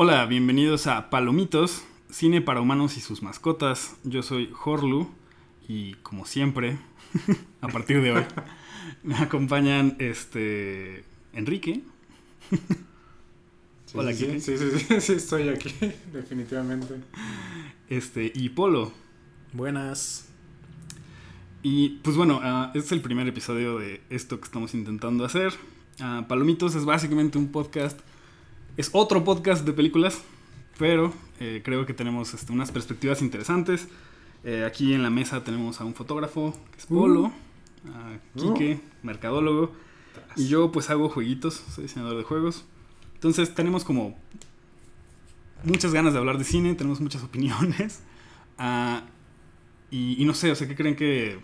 Hola, bienvenidos a Palomitos, cine para humanos y sus mascotas. Yo soy Horlu y como siempre, a partir de hoy, me acompañan este Enrique. Sí, Hola, sí, sí, sí, sí, sí, estoy aquí, definitivamente. Este y Polo. Buenas. Y pues bueno, este es el primer episodio de esto que estamos intentando hacer. Ah, Palomitos es básicamente un podcast, es otro podcast de películas, pero eh, creo que tenemos este, unas perspectivas interesantes. Eh, aquí en la mesa tenemos a un fotógrafo, que es Polo, a Quique, mercadólogo, y yo pues hago jueguitos, soy diseñador de juegos. Entonces tenemos como muchas ganas de hablar de cine, tenemos muchas opiniones. Ah, y, y no sé, o sea, ¿qué creen que,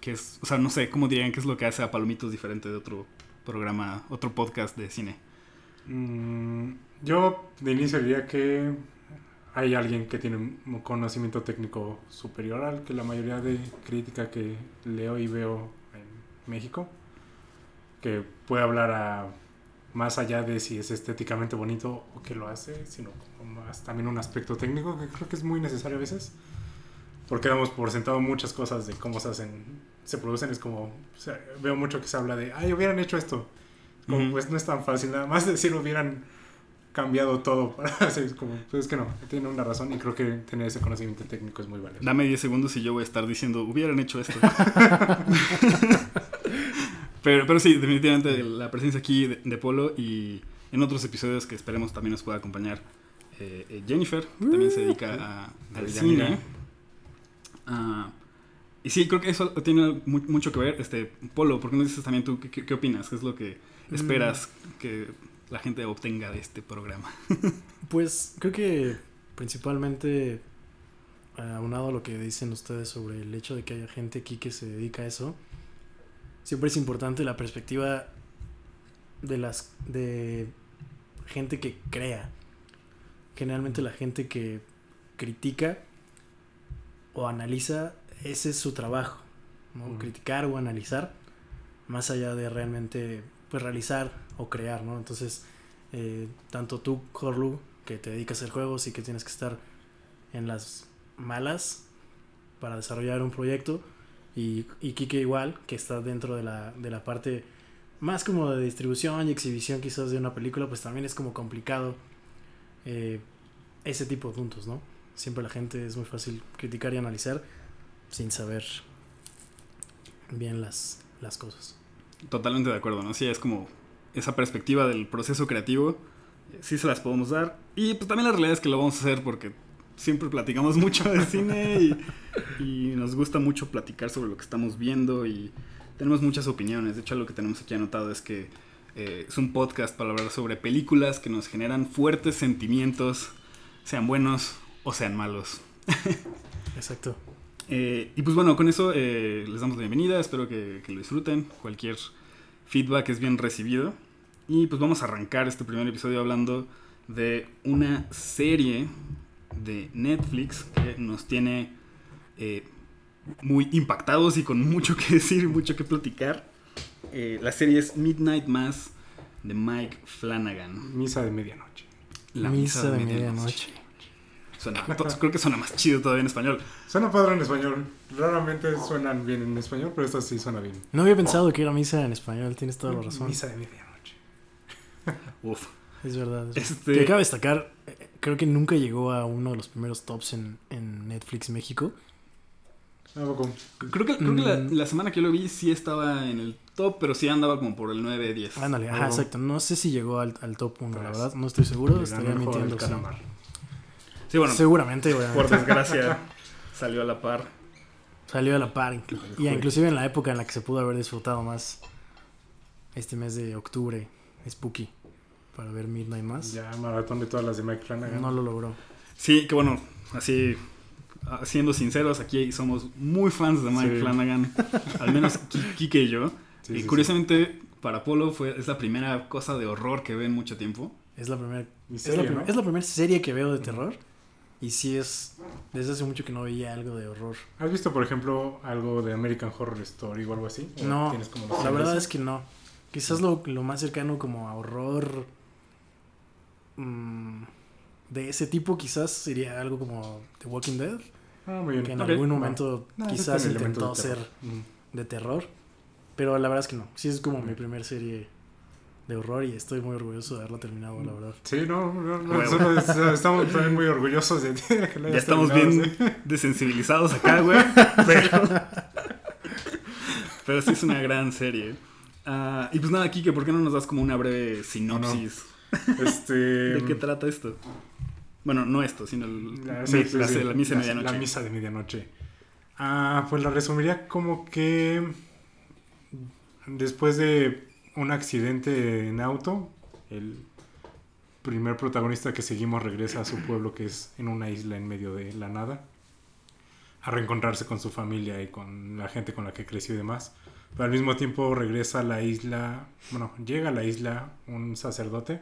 que es? O sea, no sé, ¿cómo dirían que es lo que hace a Palomitos diferente de otro programa, otro podcast de cine? Mm, yo de inicio diría que hay alguien que tiene un conocimiento técnico superior al que la mayoría de crítica que leo y veo en México, que puede hablar a más allá de si es estéticamente bonito o que lo hace, sino más también un aspecto técnico que creo que es muy necesario a veces. Porque damos por sentado muchas cosas de cómo se hacen, se producen. Es como, veo mucho que se habla de, ay, hubieran hecho esto. Como, pues no es tan fácil, nada más decir hubieran cambiado todo para hacer, como, pues es que no, tiene una razón y creo que tener ese conocimiento técnico es muy valioso. Dame 10 segundos y yo voy a estar diciendo, hubieran hecho esto. pero, pero sí, definitivamente la presencia aquí de, de Polo y en otros episodios que esperemos también nos pueda acompañar eh, eh, Jennifer, que también se dedica a- al Villamina. cine. Ah, y sí, creo que eso tiene mu- mucho que ver. Este, Polo, ¿por qué no dices también tú qué, qué- qué opinas? ¿Qué es lo que esperas que la gente obtenga de este programa? Pues creo que principalmente eh, aunado a lo que dicen ustedes sobre el hecho de que haya gente aquí que se dedica a eso, siempre es importante la perspectiva de las de gente que crea. Generalmente la gente que critica o analiza, ese es su trabajo, ¿no? Ujú. Criticar o analizar, más allá de realmente pues realizar o crear, ¿no? Entonces, eh, tanto tú, Horlu, que te dedicas a hacer juegos y que tienes que estar en las malas para desarrollar un proyecto, y, y Kike igual, que está dentro de la, de la parte más como de distribución y exhibición quizás de una película, pues también es como complicado eh, ese tipo de puntos, ¿no? Siempre la gente es muy fácil criticar y analizar sin saber bien las, las cosas. Totalmente de acuerdo, ¿no? Sí, es como esa perspectiva del proceso creativo, sí se las podemos dar. Y pues también la realidad es que lo vamos a hacer porque siempre platicamos mucho de cine y, y nos gusta mucho platicar sobre lo que estamos viendo y tenemos muchas opiniones. De hecho, lo que tenemos aquí anotado es que eh, es un podcast para hablar sobre películas que nos generan fuertes sentimientos, sean buenos o sean malos. Exacto. Eh, y pues bueno, con eso eh, les damos la bienvenida, espero que, que lo disfruten, cualquier feedback es bien recibido. Y pues vamos a arrancar este primer episodio hablando de una serie de Netflix que nos tiene eh, muy impactados y con mucho que decir, mucho que platicar. Eh, la serie es Midnight Mass de Mike Flanagan. Misa de medianoche. La Misa de medianoche. Suena- creo que suena más chido todavía en español. Suena padre en español. Raramente suenan bien en español, pero esta sí suena bien. No había pensado que era misa en español, tienes toda la razón. Misa de medianoche. Uf. Es verdad. es Este- verdad. Que cabe destacar, eh, creo que nunca llegó a uno de los primeros tops en, en Netflix México. Creo que, creo que la, Mm. la semana que yo lo vi sí estaba en el top, pero sí andaba como por el 9, 10. Ándale, ajá, exacto. No sé si llegó al, al top 1, la Pues, verdad. No estoy seguro, estaría mintiendo. Sí. bueno, Seguramente, güey. por desgracia salió a la par. Salió a la par. inclu- Y inclusive en la época en la que se pudo haber disfrutado más este mes de octubre, spooky, para ver Midnight Mass. Ya, maratón de todas las de Mike Flanagan. No lo logró. Sí, que bueno, así, ah, siendo sinceros, aquí somos muy fans de Mike Sí. Flanagan, al menos Ki- Kike y yo. Sí, y sí, sí. curiosamente, para Polo fue, es la primera cosa de horror que ve en mucho tiempo. Es la primera Es la, es la primera serie que veo de terror. Y sí es. Desde hace mucho que no veía algo de horror. ¿Has visto, por ejemplo, algo de American Horror Story o algo así? ¿O No, como La verdad es que no. Quizás lo, lo más cercano como a horror. mm, de ese tipo quizás sería algo como The Walking Dead, Ah, muy bien. que en algún momento No, sí quizás intentó de ser. Mm. de terror. Pero la verdad es que no. Sí es como mi Ok. primer serie de horror y estoy muy orgulloso de haberla terminado, la verdad. Sí, no, no, no, estamos también muy orgullosos de ti. de que la Ya estamos bien sí. desensibilizados acá, güey. Pero, pero sí es una gran serie. Ah, y pues nada, Kike, ¿por qué no nos das como una breve sinopsis Este, de qué trata esto? Bueno, no esto, sino el- La, me- sí, sí, la, sí. la misa de medianoche. La misa de medianoche. Ah, pues la resumiría como que después de un accidente en auto, el primer protagonista que seguimos regresa a su pueblo que es en una isla en medio de la nada a reencontrarse con su familia y con la gente con la que creció y demás. Pero al mismo tiempo regresa a la isla, bueno, llega a la isla un sacerdote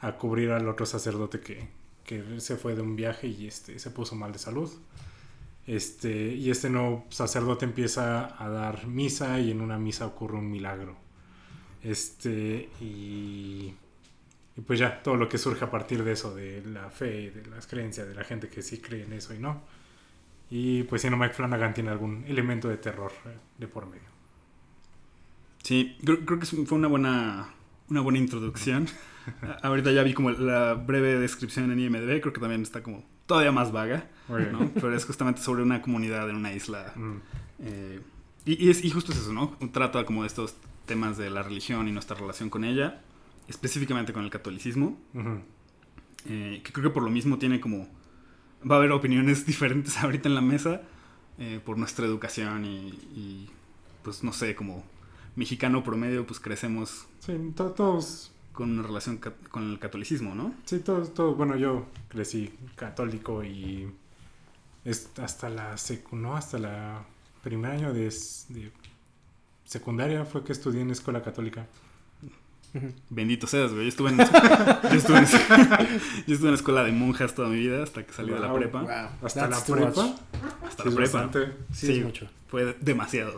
a cubrir al otro sacerdote que, que se fue de un viaje y este se puso mal de salud. Este, y este nuevo sacerdote empieza a dar misa y en una misa ocurre un milagro. Este, y, y pues ya, todo lo que surge a partir de eso, de la fe, de las creencias, de la gente que sí cree en eso y no. Y pues si no, Mike Flanagan tiene algún elemento de terror eh, de por medio. Sí, creo, creo que fue una buena, una buena introducción. Ahorita ya vi como la breve descripción en IMDb, creo que también está como todavía más vaga. ¿no? Pero es justamente sobre una comunidad en una isla. Mm, eh, y, y es, y justo es eso, ¿no? Trata como de estos temas de la religión y nuestra relación con ella, específicamente con el catolicismo, eh, que creo que por lo mismo tiene como... Va a haber opiniones diferentes ahorita en la mesa eh, por nuestra educación y, y, pues no sé, como mexicano promedio, pues crecemos Sí, to- todos con una relación con el catolicismo, ¿no? Sí, todos, todos. Bueno, yo crecí católico y es hasta la secu, no, hasta la primer año de secundaria fue que estudié en escuela católica. Bendito seas, güey. Yo estuve en, yo estuve en, yo estuve en escuela de monjas toda mi vida hasta que salí de la prepa. Wow, Hasta that's la prepa. much. Hasta Sí, la prepa. bastante. Sí, Sí. es mucho. Fue demasiado.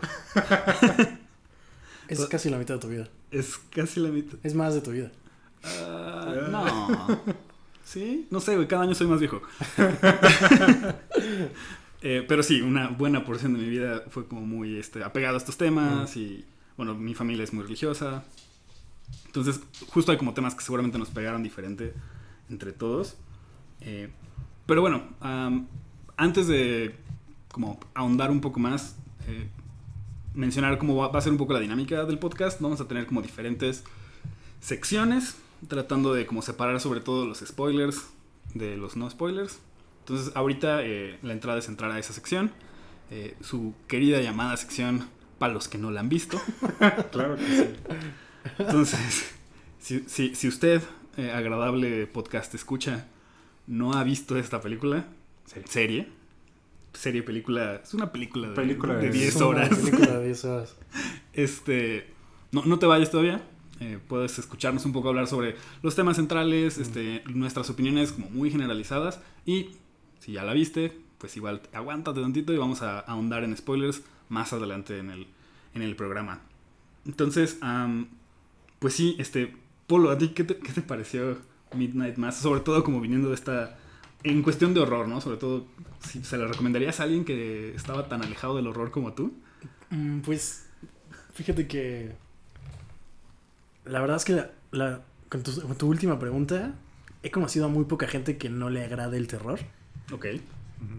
Es Pues- casi la mitad de tu vida. Es casi la mitad. Es más de tu vida. Ah, no. ¿Sí? No sé, güey. Cada año soy más viejo. Eh, pero sí, una buena porción de mi vida fue como muy este, apegado a estos temas y, bueno, mi familia es muy religiosa. Entonces, justo hay como temas que seguramente nos pegaron diferente entre todos. Eh, pero bueno, antes de como ahondar un poco más, eh, mencionar cómo va, va a ser un poco la dinámica del podcast, vamos a tener como diferentes secciones, tratando de como separar sobre todo los spoilers de los no spoilers. Entonces, ahorita eh, la entrada es entrar a esa sección, eh, su querida llamada sección para los que no la han visto. Claro que sí. Entonces, si, si, si usted, eh, agradable podcast escucha, no ha visto esta película, serie, serie, película, es una película de, Película de de- 10 Es una horas. película de 10 horas. Este, no, no te vayas todavía. eh, puedes escucharnos un poco hablar sobre los temas centrales, este, nuestras opiniones como muy generalizadas. Y si ya la viste, pues igual aguántate tantito y vamos a ahondar en spoilers más adelante en el, en el programa. Entonces, pues sí, este, Polo, ¿a ti qué te, qué te pareció Midnight Mass? Sobre todo como viniendo de esta... En cuestión de horror, ¿no? Sobre todo, si se le recomendarías a alguien que estaba tan alejado del horror como tú. Mm, Pues, fíjate que. La verdad es que la, la- con, tu, con tu última pregunta, he conocido a muy poca gente que no le agrade el terror. Ok.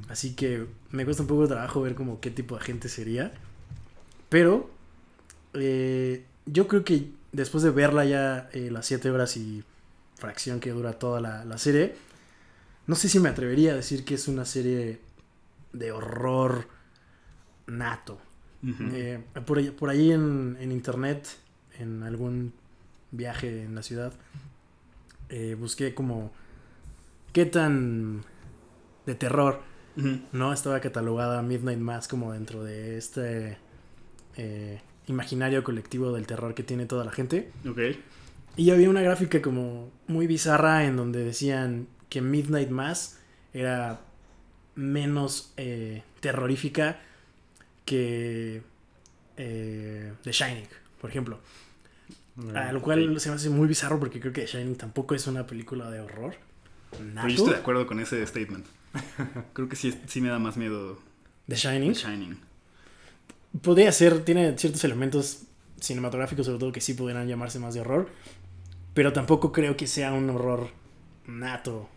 Así que me cuesta un poco de trabajo ver como qué tipo de gente sería. Pero eh, yo creo que después de verla ya eh, las 7 horas y fracción que dura toda la, la serie, no sé si me atrevería a decir que es una serie de horror nato. Eh, por, ahí- por ahí en, en internet, en algún viaje en la ciudad, busqué como qué tan de terror no estaba catalogada Midnight Mass como dentro de este eh, imaginario colectivo del terror que tiene toda la gente. Ok. Y había una gráfica como muy bizarra en donde decían que Midnight Mass era menos eh, terrorífica que eh, The Shining, por ejemplo. A lo cual se me hace muy bizarro porque creo que The Shining tampoco es una película de horror. Pero yo estoy de acuerdo con ese statement. Creo que sí, sí me da más miedo The Shining. The Shining. Podría ser, tiene ciertos elementos cinematográficos sobre todo que sí pudieran llamarse más de horror, pero tampoco creo que sea un horror nato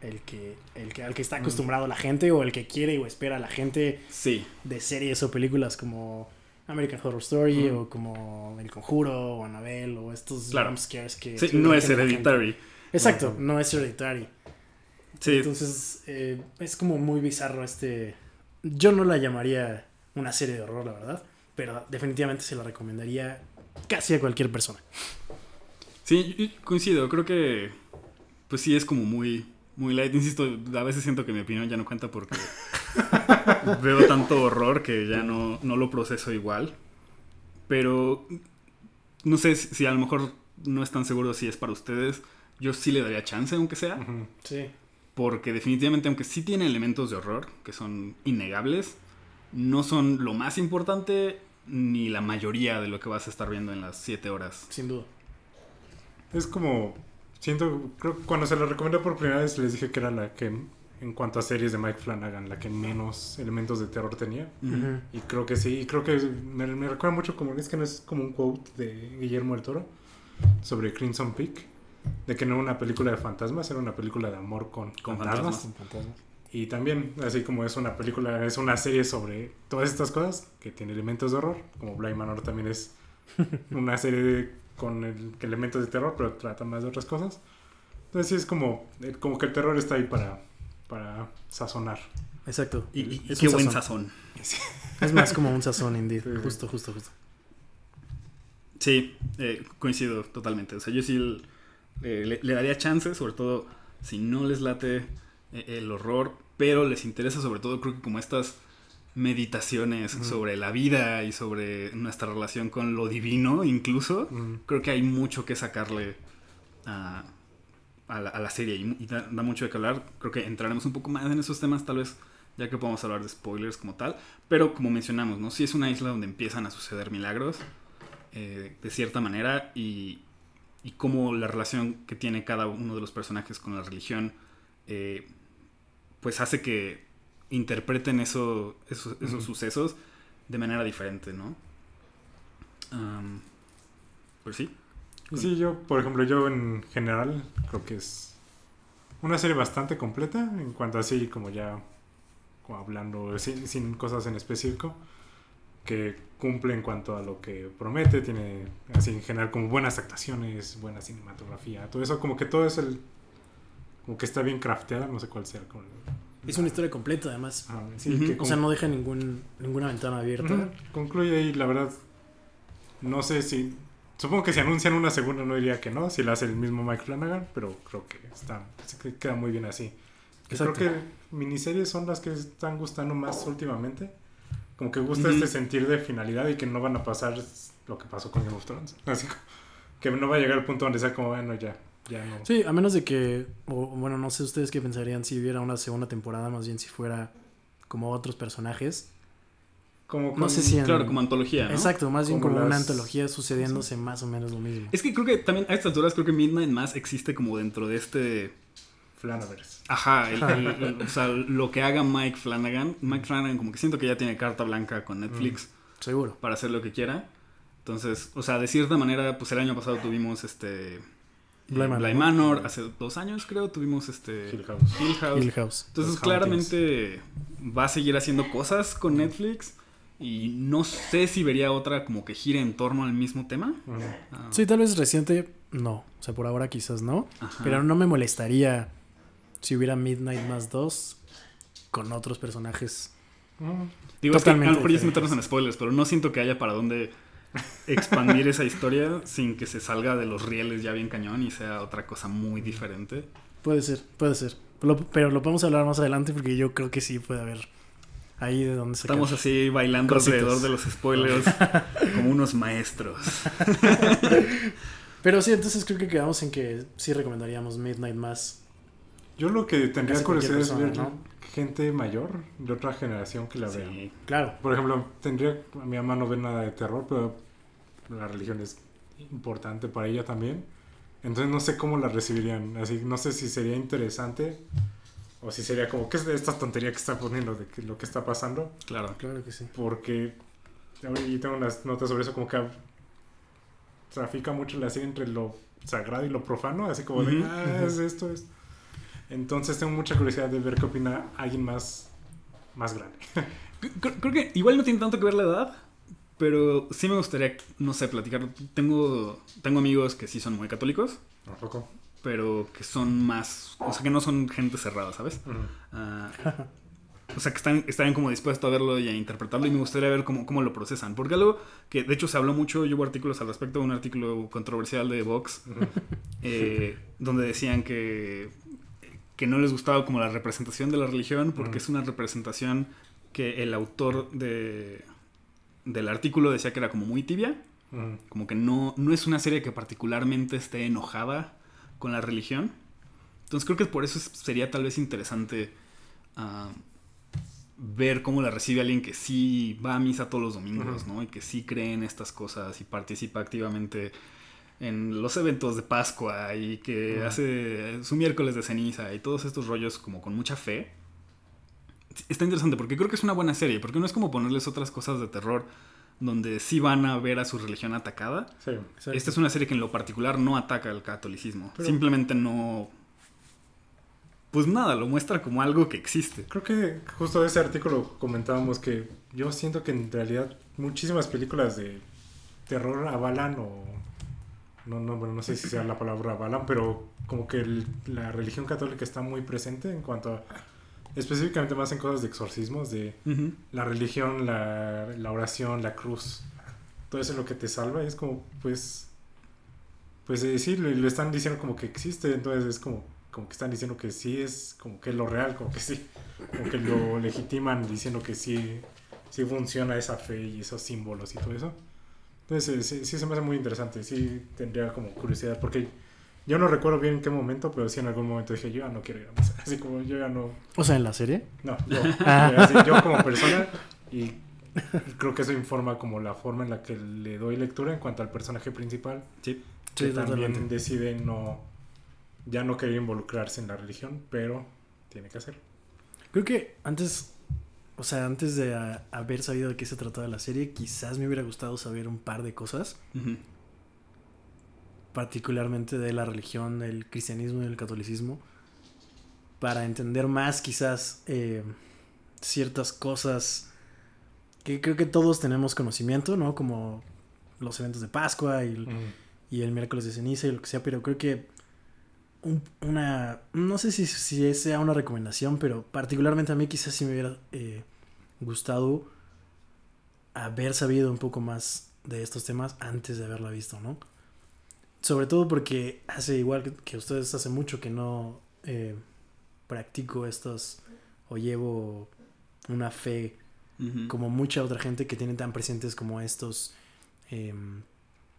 el que, el que al que está acostumbrado la gente o el que quiere o espera la gente Sí. de series o películas como American Horror Story Ujú. o como El Conjuro o Annabelle o estos Claro. scares que Sí, no es hereditary. Exacto, no es hereditary. Sí, Entonces, eh, es como muy bizarro este. Yo no la llamaría una serie de horror, la verdad. Pero definitivamente se la recomendaría casi a cualquier persona. sí, coincido. Creo que, pues sí, es como muy, muy light. Insisto, a veces siento que mi opinión ya no cuenta porque veo tanto horror que ya no, no lo proceso igual. Pero no sé si, a lo mejor no están seguros si es para ustedes. Yo sí le daría chance, aunque sea. Sí. Porque definitivamente, aunque sí tiene elementos de horror, que son innegables, no son lo más importante ni la mayoría de lo que vas a estar viendo en las 7 horas. Sin duda. Es como. Siento. Creo que cuando se la recomendé por primera vez les dije que era la que. En cuanto a series de Mike Flanagan, la que menos elementos de terror tenía. Y creo que sí, y creo que me, me recuerda mucho como, es que no es como un quote de Guillermo del Toro sobre Crimson Peak, de que no era una película de fantasmas, era una película de amor con, Con fantasmas. Y también, así como es una película, es una serie sobre todas estas cosas, que tiene elementos de horror, como Blind Manor también es una serie de- con el- elementos de terror, pero trata más de otras cosas. Entonces sí es como, eh, como que el terror está ahí para, para sazonar. Exacto. Y, y- qué buen sazón. sazón. Es más como un sazón, indeed. Sí, sí. Justo, justo, justo. Sí, eh, coincido totalmente. O sea, yo sí eh, le, le daría chance, sobre todo si no les late eh, el horror, pero les interesa sobre todo, creo que como estas meditaciones sobre la vida y sobre nuestra relación con lo divino incluso. Creo que hay mucho que sacarle a, a la, a la serie y, y da, da mucho de que hablar. Creo que entraremos un poco más en esos temas, tal vez, ya que podamos hablar de spoilers como tal. Pero como mencionamos, ¿no? Sí es una isla donde empiezan a suceder milagros, eh, de cierta manera, y, y cómo la relación que tiene cada uno de los personajes con la religión, eh, pues hace que interpreten eso, eso- esos sucesos de manera diferente, ¿no? Pues sí. Y Sí, yo, por ejemplo, yo en general creo que es una serie bastante completa en cuanto a así como ya como hablando sin, sin cosas en específico que cumple en cuanto a lo que promete, tiene así en general como buenas actuaciones, buena cinematografía, todo eso como que todo es el como que está bien crafteada, no sé cuál sea como el- Es una historia completa, además. Sí, que O sea, no deja ningún, ninguna ventana abierta. Concluye ahí, la verdad. No sé si. Supongo que si anuncian una segunda no diría que no, si la hace el mismo Mike Flanagan, pero creo que está, que queda muy bien así. Creo que miniseries son las que están gustando más últimamente. Como que gusta este sentir de finalidad y que no van a pasar lo que pasó con Game of Thrones. Así como- que no va a llegar al punto donde sea como, bueno, ya, ya no. Sí, a menos de que, o bueno, no sé ustedes qué pensarían si hubiera una segunda temporada, más bien si fuera como otros personajes. Como No sé si en- Claro, como antología, ¿no? Exacto, más bien Como como una antología sucediéndose más o menos lo mismo. Es que creo que también a estas alturas creo que Midnight Mass existe como dentro de este... Ajá, el- el- el- o sea, lo que haga Mike Flanagan. Mike Flanagan como que siento que ya tiene carta blanca con Netflix Seguro. para hacer lo que quiera. Entonces, o sea, de cierta manera, pues el año pasado tuvimos este... Bly Manor. Bly Manor, hace dos años creo tuvimos este... Hill House. Hill House. Hill House. Entonces, Los claramente va a seguir haciendo cosas con Netflix. Y no sé si vería otra como que gire en torno al mismo tema. Ah, Sí, tal vez reciente, no. O sea, por ahora quizás no. ajá. Pero no me molestaría si hubiera Midnight más 2 con otros personajes. Ujú. Digo, es que a lo totalmente mejor ya es diferentes. meternos en spoilers, pero no siento que haya para dónde expandir esa historia sin que se salga de los rieles ya bien cañón y sea otra cosa muy diferente. Puede ser, puede ser. Pero lo podemos hablar más adelante porque yo creo que sí puede haber ahí de donde se Estamos así bailando alrededor de los spoilers como unos maestros. Pero sí, entonces creo que quedamos en que sí recomendaríamos Midnight más. Yo lo que tendría curiosidad es ver persona, ¿no? gente mayor de otra generación que la vea. Sí. Claro. Por ejemplo, tendría mi mamá no ve nada de terror, pero la religión es importante para ella también. Entonces no sé cómo la recibirían. Así, no sé si sería interesante o si sería como, ¿qué es de esta tontería que está poniendo de que- lo que está pasando? Claro. Claro que sí. Porque yo tengo unas notas sobre eso, como que trafica mucho la serie entre lo sagrado y lo profano, así como de, ah, es esto, es. Entonces tengo mucha curiosidad de ver qué opina alguien más, más grande. Creo, creo que igual no tiene tanto que ver la edad, pero sí me gustaría, no sé, platicar. Tengo, tengo amigos que sí son muy católicos, Tampoco. pero que son más, o sea, que no son gente cerrada, ¿sabes? Ah, o sea, que están, están como dispuestos a verlo y a interpretarlo y me gustaría ver cómo, cómo lo procesan. Porque algo que de hecho se habló mucho, yo hubo artículos al respecto, un artículo controversial de Vox, eh, donde decían que, que no les gustaba como la representación de la religión porque es una representación que el autor de, del artículo decía que era como muy tibia, como que no, no es una serie que particularmente esté enojada con la religión. Entonces creo que por eso es- sería tal vez interesante ah, ver cómo la recibe alguien que sí va a misa todos los domingos. ¿no? Y que sí cree en estas cosas y participa activamente en los eventos de Pascua y que hace su miércoles de ceniza y todos estos rollos como con mucha fe. Está interesante porque creo que es una buena serie, porque no es como ponerles otras cosas de terror donde sí van a ver a su religión atacada. Sí. Esta es una serie que en lo particular no ataca al catolicismo. Pero- Simplemente no... Pues nada, lo muestra como algo que existe. Creo que justo ese artículo comentábamos que yo siento que en realidad muchísimas películas de terror avalan o no no bueno no sé si sea la palabra avalan pero como que el- la religión católica está muy presente en cuanto a específicamente más en cosas de exorcismos de la religión la, la oración la cruz todo eso es lo que te salva y es como pues pues eh, sí lo, lo están diciendo como que existe entonces es como como que están diciendo que sí es como que es lo real como que sí como que lo legitiman diciendo que sí sí funciona esa fe y esos símbolos y todo eso entonces eh, sí, sí se me hace muy interesante sí tendría como curiosidad porque yo no recuerdo bien en qué momento pero sí en algún momento dije yo ya no quiero ir a misa así como yo ya no O sea, en la serie. no, yo, así, yo como persona y, y creo que eso informa como la forma en la que le doy lectura en cuanto al personaje principal, Sí. que Sí, también totalmente. decide no ya no querer involucrarse en la religión, pero tiene que hacerlo. Creo que antes, o sea, antes de haber sabido de qué se trataba la serie, quizás me hubiera gustado saber un par de cosas, particularmente de la religión, el cristianismo y el catolicismo, para entender más quizás eh, ciertas cosas que creo que todos tenemos conocimiento, ¿no? Como los eventos de Pascua y el miércoles de ceniza y lo que sea, pero creo que un- una, no sé si, si sea una recomendación, pero particularmente a mí quizás sí me hubiera eh, gustado haber sabido un poco más de estos temas antes de haberla visto, ¿no? Sobre todo porque hace igual que, que ustedes hace mucho que no eh, practico estos o llevo una fe como mucha otra gente que tiene tan presentes como estos em,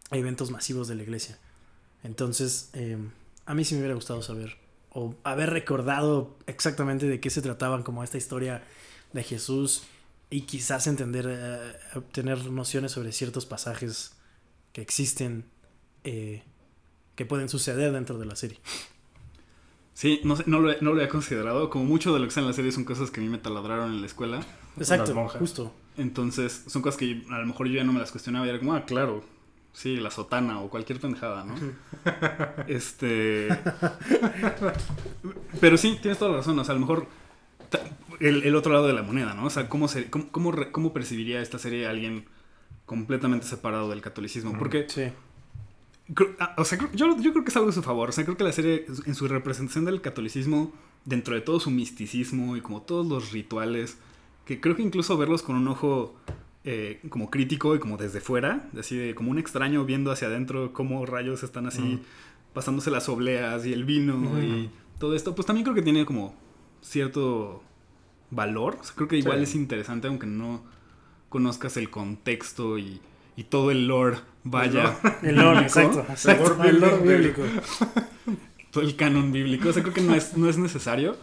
eventos masivos de la iglesia. Entonces, em, a mí sí me hubiera gustado saber o haber recordado exactamente de qué se trataban como esta historia de Jesús y quizás entender, eh, obtener nociones sobre ciertos pasajes que existen, eh, que pueden suceder dentro de la serie. Sí, no, sé, no, lo, he- no lo había considerado. Como mucho de lo que está en la serie son cosas que a mí me taladraron en la escuela. Exacto, justo. Entonces, son cosas que a lo mejor yo ya no me las cuestionaba y era como, ah, claro, sí, la sotana o cualquier pendejada, ¿no? este. Pero sí, tienes toda la razón. O sea, a lo mejor el, el otro lado de la moneda, ¿no? O sea, ¿cómo, se, cómo, cómo, cómo percibiría esta serie a alguien completamente separado del catolicismo? Porque Sí. Creo- ah, o sea, yo, yo creo que es algo a su favor. O sea, creo que la serie, en su representación del catolicismo, dentro de todo su misticismo y como todos los rituales, que creo que incluso verlos con un ojo eh, como crítico y como desde fuera, así de como un extraño viendo hacia adentro cómo rayos están así pasándose las obleas y el vino y todo esto, pues también creo que tiene como cierto valor. O sea, creo que igual Sí. es interesante aunque no conozcas el contexto y, y todo el lore vaya. El lore, bíblico. exacto. lore el lore bíblico. todo el canon bíblico. O sea, creo que no es, no es necesario.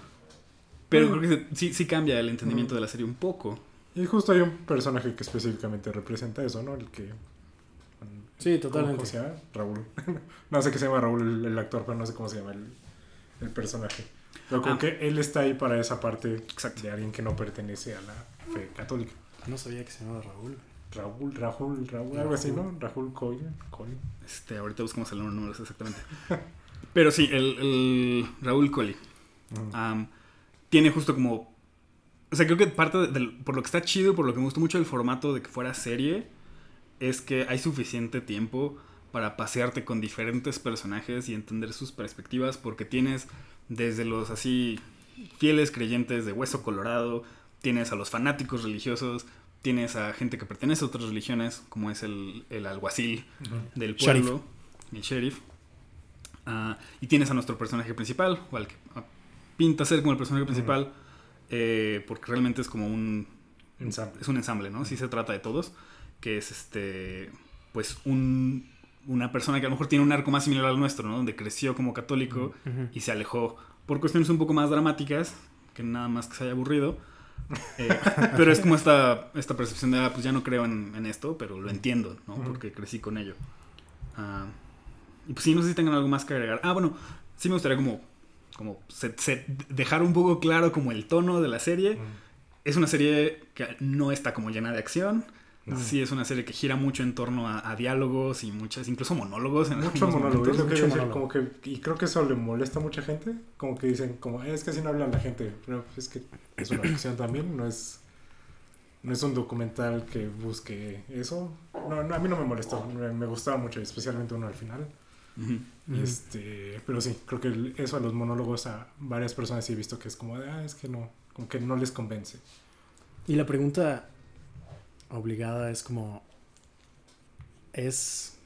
Pero Bueno. creo que sí, sí cambia el entendimiento de la serie un poco. Y justo hay un personaje que específicamente representa eso, ¿no? El que Sí, ¿Cómo, totalmente. cómo se llama? Raúl. no sé qué se llama Raúl el, actor, pero no sé cómo se llama el, el personaje. Pero como Ah. que él está ahí para esa parte Exacto. de alguien que no pertenece a la fe católica. No sabía que se llamaba Raúl. Raúl, Raúl, Raúl, algo así, ¿no? Raúl Coy. Coy. Este, ahorita buscamos el número, exactamente. Pero sí, el, el Raúl Coley. Mm. Am, tiene justo como. O sea, creo que parte de- por lo que está chido, y por lo que me gustó mucho el formato de que fuera serie, es que hay suficiente tiempo para pasearte con diferentes personajes y entender sus perspectivas, porque tienes desde los así fieles creyentes de hueso colorado, tienes a los fanáticos religiosos, tienes a gente que pertenece a otras religiones, como es el, el alguacil del Sheriff. pueblo, el sheriff. Ah, y tienes a nuestro personaje principal, o al que pinta ser como el personaje principal, eh, porque realmente es como un Ensamble. es un ensamble, ¿no? Sí se trata de todos, que es este pues un una persona que a lo mejor tiene un arco más similar al nuestro, ¿no? Donde creció como católico y se alejó por cuestiones un poco más dramáticas, que nada más que se haya aburrido. Eh, pero es como esta, esta percepción de, ah, pues ya no creo en, en esto, pero lo entiendo, ¿no? Porque crecí con ello. Ah, y pues sí, no sé si tengan algo más que agregar. Ah, bueno, sí me gustaría como, como se- se- dejar un poco claro como el tono de la serie. Mm. Es una serie que no está como llena de acción. No. Sí, es una serie que gira mucho en torno a, a diálogos y muchas, incluso monólogos. En Mucho monólogo, es lo que mucho decir, monólogo. como que, y creo que eso le molesta a mucha gente, como que dicen, como, "Eh, es que así no habla la gente, pero es que es una ficción también, no es, no es un documental que busque eso, no, no, a mí no me molestó, me, me gustaba mucho, especialmente uno al final, Ujú. este, pero sí, creo que eso a los monólogos a varias personas sí he visto que es como, de, ah, es que no, como que no les convence. Y la pregunta obligada es como, ¿es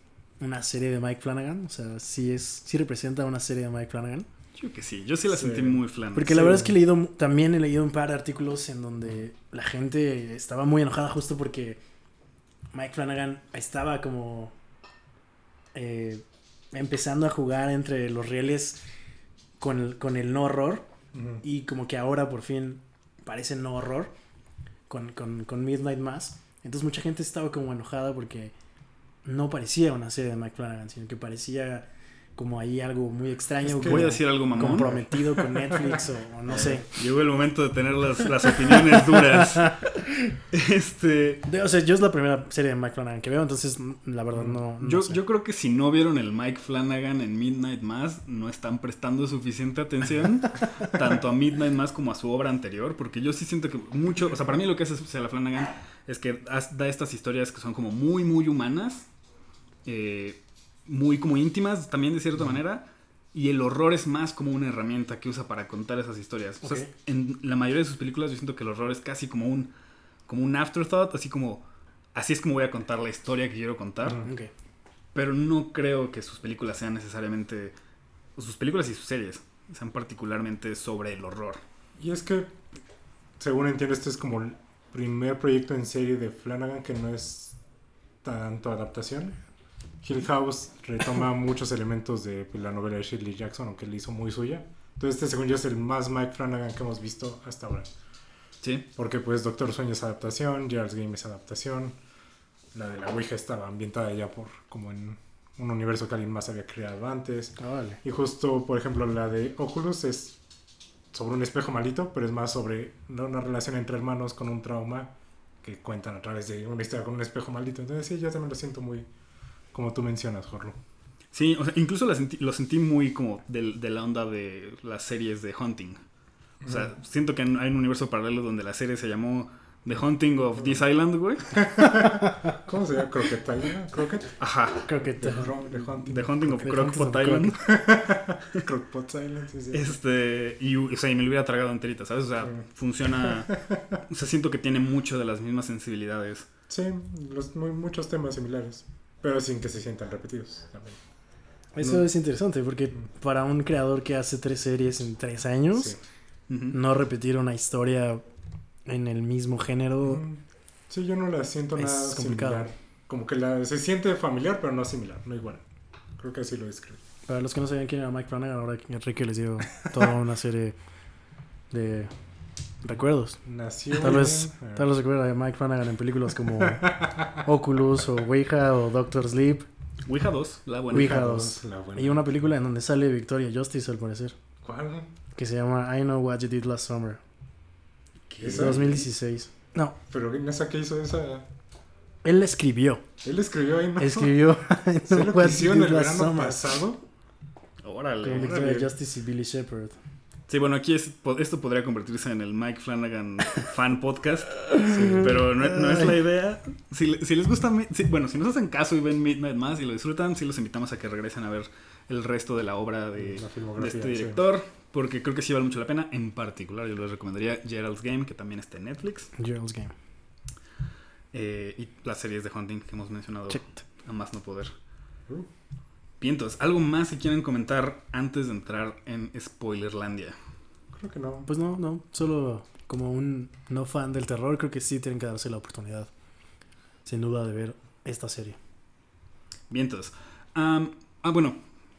una serie de Mike Flanagan? O sea, ¿sí, es, sí representa una serie de Mike Flanagan? Yo que sí, yo sí la Sí. sentí muy flan. Porque Sí. la verdad es que he leído, también he leído un par de artículos en donde la gente estaba muy enojada justo porque Mike Flanagan estaba como eh, empezando a jugar entre los rieles con el, con el no horror y como que ahora por fin parece no horror con, con, con Midnight Mass. Entonces mucha gente estaba como enojada porque no parecía una serie de Mike Flanagan, sino que parecía como ahí algo muy extraño. Es que- Voy a decir algo mamón. comprometido con Netflix o, o no sé. Llegó el momento de tener las, las opiniones duras. Este. De- o sea, yo es la primera serie de Mike Flanagan que veo, entonces mm, la verdad no. no Yo, sé. yo creo que si no vieron el Mike Flanagan en Midnight Mass, no están prestando suficiente atención tanto a Midnight Mass como a su obra anterior, porque yo sí siento que mucho, o sea, para mí lo que hace especial a Flanagan es que da estas historias que son como muy, muy humanas, eh, muy como íntimas también de cierta manera, y el horror es más como una herramienta que usa para contar esas historias. O sea, en la mayoría de sus películas yo siento que el horror es casi como un, como un afterthought, así como, así es como voy a contar la historia que quiero contar. Pero no creo que sus películas sean necesariamente. o sus películas y sus series sean particularmente sobre el horror. Y es que, según entiendo, este es como el primer proyecto en serie de Flanagan que no es tanto adaptación. Hill House retoma muchos elementos de pues, la novela de Shirley Jackson, aunque le hizo muy suya. Entonces, este, según yo, es el más Mike Flanagan que hemos visto hasta ahora. Sí. Porque, pues, Doctor Sueño es adaptación, Gerald's Game es adaptación. La de la Ouija estaba ambientada ya por como en un universo que alguien más había creado antes. Ah, vale. Y justo, por ejemplo, la de Oculus es sobre un espejo malito, pero es más sobre una relación entre hermanos con un trauma que cuentan a través de una historia con un espejo maldito. Entonces, sí, yo también lo siento muy como tú mencionas, Jorlo. Sí, o sea, incluso la sentí- lo sentí muy como de, la onda de las series de Hunting. O sea, siento que hay un universo paralelo donde la serie se llamó The Hunting of this Island, güey. ¿Cómo se llama? ¿Croquet Island? ¿Croquet? Ajá. Creo que te- The, The Hunting. The Hunting of Crockpot Island. Crockpot Island, sí, sí. Este, y, o sea, y me lo hubiera tragado enterita, ¿sabes? O sea, Sí. funciona. O sea, siento que tiene mucho de las mismas sensibilidades. Sí, los, muy- muchos temas similares, pero sin que se sientan repetidos también. Eso No. es interesante porque para un creador que hace tres series en tres años, Sí. No repetir una historia en el mismo género. Mm, Sí, yo no la siento Es nada complicado. similar. Como que la, se siente familiar, pero no similar, no igual. Creo que así lo describo. Para los que no sabían quién era Mike Flanagan, ahora que Enrique les dio toda una serie de recuerdos. Nació. Tal vez, eh, tal vez recuerda a Mike Flanagan en películas como Oculus o Ouija o Doctor Sleep. Ouija 2, la buena. Ouija Ouija 2. 2, la buena. Y una película en donde sale Victoria Justice, al parecer. ¿Cuál? Que se llama I Know What You Did Last Summer. ¿Qué? Es 2016. No, Pero en esa que hizo esa. él la escribió. Él escribió ahí, ¿no? Escribió I ¿Se lo que hicieron el verano Summer. pasado? Órale. Con Victoria Órale. Justice y Billy Shepard. Sí, bueno, aquí es- esto podría convertirse en el Mike Flanagan fan podcast, pero no, no es la idea. Si, le- si les gusta, si- bueno, si nos hacen caso y ven Midnight Mass y lo disfrutan, sí los invitamos a que regresen a ver el resto de la obra de, La de filmografía. este sí. director, porque creo que sí vale mucho la pena. En particular, yo les recomendaría Gerald's Game, que también está en Netflix, Gerald's Game. eh, y las series de Hunting que hemos mencionado Checked. a más no poder. Entonces, ¿algo más que quieran comentar antes de entrar en Spoilerlandia? creo que no. Pues no, no. Solo como un no fan del terror, creo que sí tienen que darse la oportunidad. Sin duda de ver esta serie. Vientos. Ah, bueno,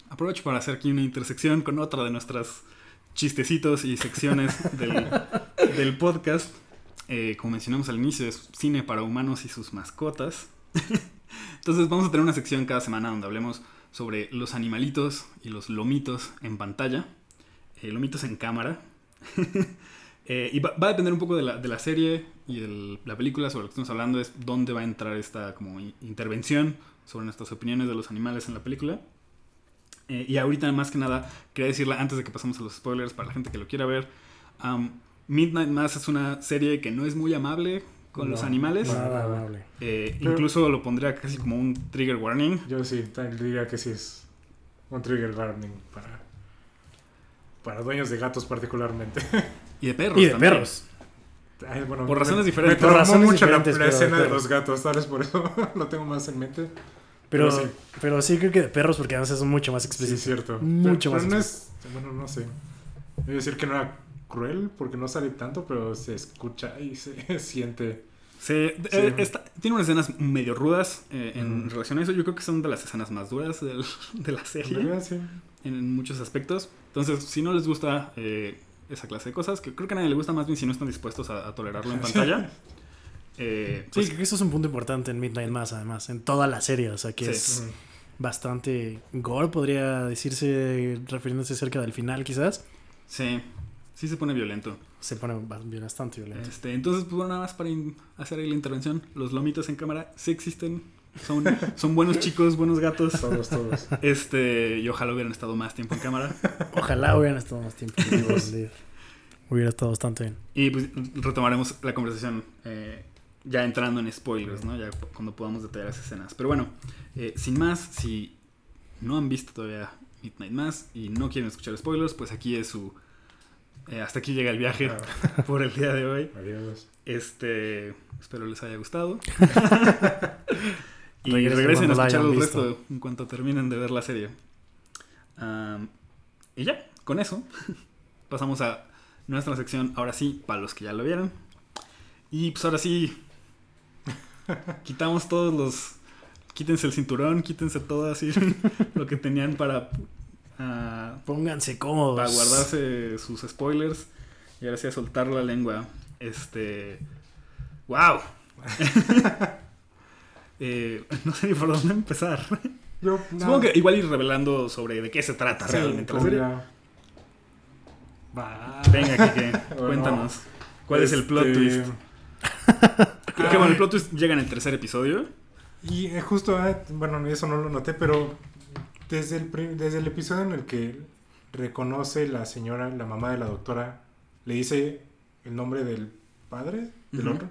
aprovecho para hacer aquí una intersección con otra de nuestras chistecitos y secciones del, del podcast. Eh, como mencionamos al inicio, es cine para humanos y sus mascotas. Entonces vamos a tener una sección cada semana donde hablemos sobre los animalitos y los lomitos en pantalla. Eh, lomitos en cámara. Eh, y va, va a depender un poco de la, de la serie y el- la película sobre lo que estamos hablando, es dónde va a entrar esta como intervención sobre nuestras opiniones de los animales en la película. Eh, y ahorita más que nada, quería decirla antes de que pasemos a los spoilers para la gente que lo quiera ver. Midnight Mass es una serie que no es muy amable con los No, animales. no. Nada amable. Eh, Pero- incluso lo pondría casi como un trigger warning. Yo sí, tal- diría que sí es un trigger warning para, para dueños de gatos particularmente. Y de perros. Y de también. perros. Ay, bueno, Por me- razones me diferentes. traumó Por razones mucho la, diferentes, la pero escena de de los gatos, ¿sabes? Por eso lo tengo más en mente. Pero, Pero sí. pero sí creo que de perros porque además es mucho más Sí, explícito. es cierto. Mucho pero, más pero no es, bueno, no sé. Voy a decir que no era cruel porque no sale tanto, pero se escucha y se siente. Sí, eh, está- tiene unas escenas medio rudas eh, en relación a eso. Yo creo que son de las escenas más duras del- de la serie sí. en muchos aspectos. Entonces, si no les gusta eh, esa clase de cosas, que creo que a nadie le gusta más bien si no están dispuestos a, a tolerarlo en pantalla. eh, Sí, pues, creo que eso es un punto importante en Midnight Mass, además, en toda la serie. O sea, que Sí. es bastante gore, podría decirse, refiriéndose cerca del final, quizás. sí, sí se pone violento. Se pone ba- bastante violento. Este, entonces, pues bueno, nada más para hacer ahí la intervención. Los lomitos en cámara sí existen. Son, son buenos chicos, buenos gatos. Todos, todos. Este, y ojalá hubieran estado más tiempo en cámara. Ojalá hubieran estado más tiempo. Hubiera estado bastante bien. Y pues retomaremos la conversación eh, ya entrando en spoilers, ¿no? Ya cuando podamos detallar esas escenas. Pero bueno, eh, sin más, si no han visto todavía Midnight Mass y no quieren escuchar spoilers, pues aquí es su... eh, hasta aquí llega el viaje Ah, por el día de hoy. adiós. Este, espero les haya gustado. y Regresen regresen a escuchar el resto en cuanto terminen de ver la serie. Y ya, con eso pasamos a nuestra sección, ahora sí, para los que ya lo vieron. Y pues ahora sí, quitamos todos los... Quítense el cinturón, quítense todo así, lo que tenían para, ah, Pónganse cómodos. para guardarse sus spoilers. Y ahora sí a soltar la lengua. Este... ¡Wow! Eh, no sé ni por dónde empezar. Yo, Supongo que igual ir revelando sobre de qué se trata Sí, realmente la como serie. ya- Va. Venga, Kike, Bueno, cuéntanos. ¿Cuál es el plot este, twist? Que bueno, el plot twist llega en el tercer episodio. Y eh, justo, ah, bueno, eso no lo noté, pero desde el, desde el episodio en el que reconoce la señora, la mamá de la doctora, le dice el nombre del padre del otro.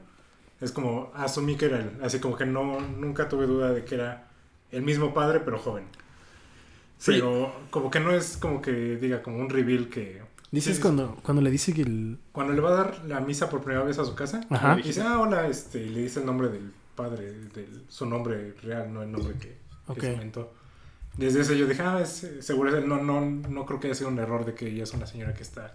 Es como, asumí que era él. Así como que no, nunca tuve duda de que era el mismo padre, pero joven. Sí. Pero como que no es como que diga como un reveal que... Dices Sí, cuando, cuando le dice que el... Cuando le va a dar la misa por primera vez a su casa, Ajá. y dice, ah, hola, este, y le dice el nombre del padre, del, su nombre real, no el nombre que, que Ok. se inventó. Desde ese yo dije, ah, es, seguro es. No, no, no creo que haya sido un error de que ella es una señora que está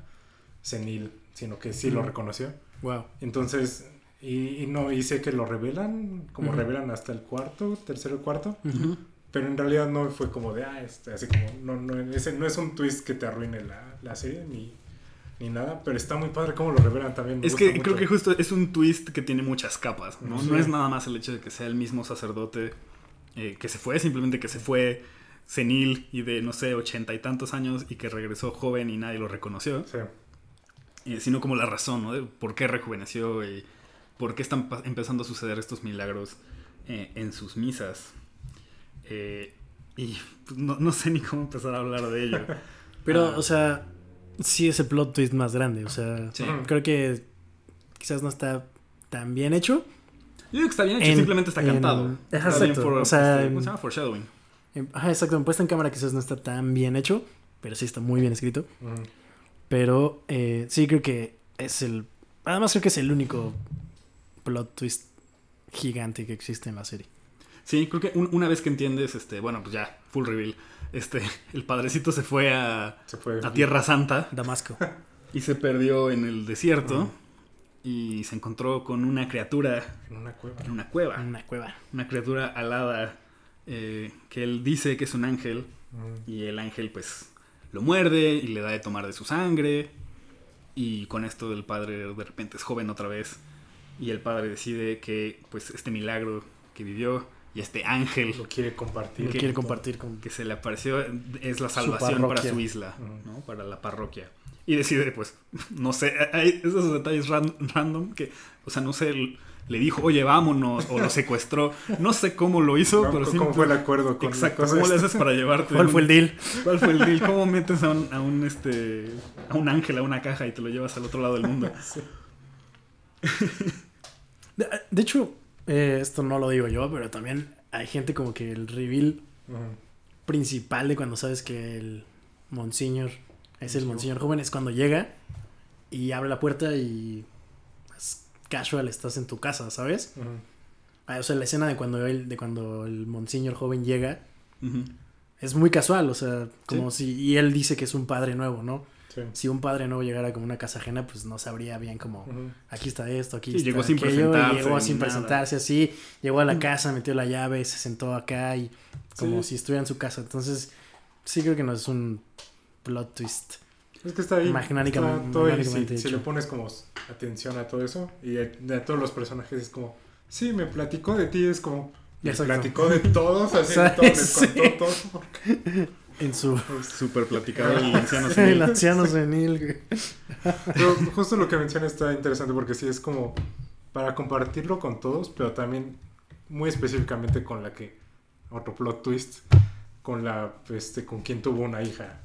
senil, sino que sí lo reconoció. Wow. Entonces, y, y no, y sé que lo revelan, como revelan hasta el cuarto, tercero cuarto, Ujú. pero en realidad no fue como de, ah, este, así como, no, no, ese no es un twist que te arruine la, la serie, ni, ni nada, pero está muy padre cómo lo revelan también. me Es que mucho. creo que justo es un twist que tiene muchas capas, ¿no? Sí. No es nada más el hecho de que sea el mismo sacerdote eh, que se fue, simplemente que se fue senil y de, no sé, ochenta y tantos años y que regresó joven y nadie lo reconoció, Sí. eh, sino como la razón, ¿no? De por qué rejuveneció y por qué están empezando a suceder estos milagros eh, en sus misas. Eh, y pues, no, no sé ni cómo empezar a hablar de ello. Pero, Ah. o sea, sí es el plot twist más grande. O sea, Sí. creo que quizás no está tan bien hecho. Yo digo que está bien hecho, En- simplemente está en- cantado. Ajá, Está bien exacto, for- o sea, este, ¿Cómo se llama? Foreshadowing. Ajá, exacto. En puesta en cámara quizás no está tan bien hecho, pero sí está muy bien escrito. Pero eh, sí creo que es el... Además creo que es el único plot twist gigante que existe en la serie. Sí, creo que un- una vez que entiendes, este, bueno, pues ya, full reveal. Este, el padrecito se fue a, Se fue. a Tierra Santa Damasco. y se perdió en el desierto y se encontró con una criatura En una cueva. en una cueva. en una cueva. Una criatura alada eh, que él dice que es un ángel Ujú. y el ángel pues lo muerde y le da de tomar de su sangre y con esto el padre de repente es joven otra vez y el padre decide que pues este milagro que vivió y este ángel Lo quiere compartir. Lo que- quiere compartir con... que se le apareció es la Su salvación para su isla. Para la parroquia. Y decide, pues, no sé, hay esos detalles ran- random que, o sea, no sé, le dijo, oye, vámonos, o lo secuestró. No sé cómo lo hizo, ¿no? pero ¿Cómo simple- fue el acuerdo con Exacto, ¿cómo le haces para llevarte? ¿Cuál fue el deal? ¿Cuál fue el deal? ¿Cómo metes a un, a un, este, a un ángel a una caja y te lo llevas al otro lado del mundo? De, de hecho, eh, esto no lo digo yo, pero también hay gente como que el reveal principal de cuando sabes que el Monsignor es el Monsignor. Joven es cuando llega y abre la puerta y casual, estás en tu casa, ¿sabes? Ah, o sea, la escena de cuando él, de cuando el Monsignor joven llega es muy casual, o sea, como si y él dice que es un padre nuevo, ¿no? Sí. Si un padre nuevo llegara como una casa ajena, pues no sabría bien como aquí está esto, aquí Sí, está llegó sin aquello, y presentarse llegó ni sin nada. presentarse así, llegó a la casa, metió la llave, se sentó acá y como Sí. si estuviera en su casa. Entonces, sí creo que no es un plot twist. Es que está ahí. Magnánicamente- está todo ahí. Si, le pones como atención a todo eso y a, todos los personajes es como, sí, me platicó de ti, es como, me Exacto. platicó de todos, así todo, les Sí. contó todo. En su Súper platicado el anciano el senil. anciano senil. güey. Pero justo lo que menciona está interesante porque sí es como para compartirlo con todos, pero también muy específicamente con la que, otro plot twist, con la, este, con quien tuvo una hija.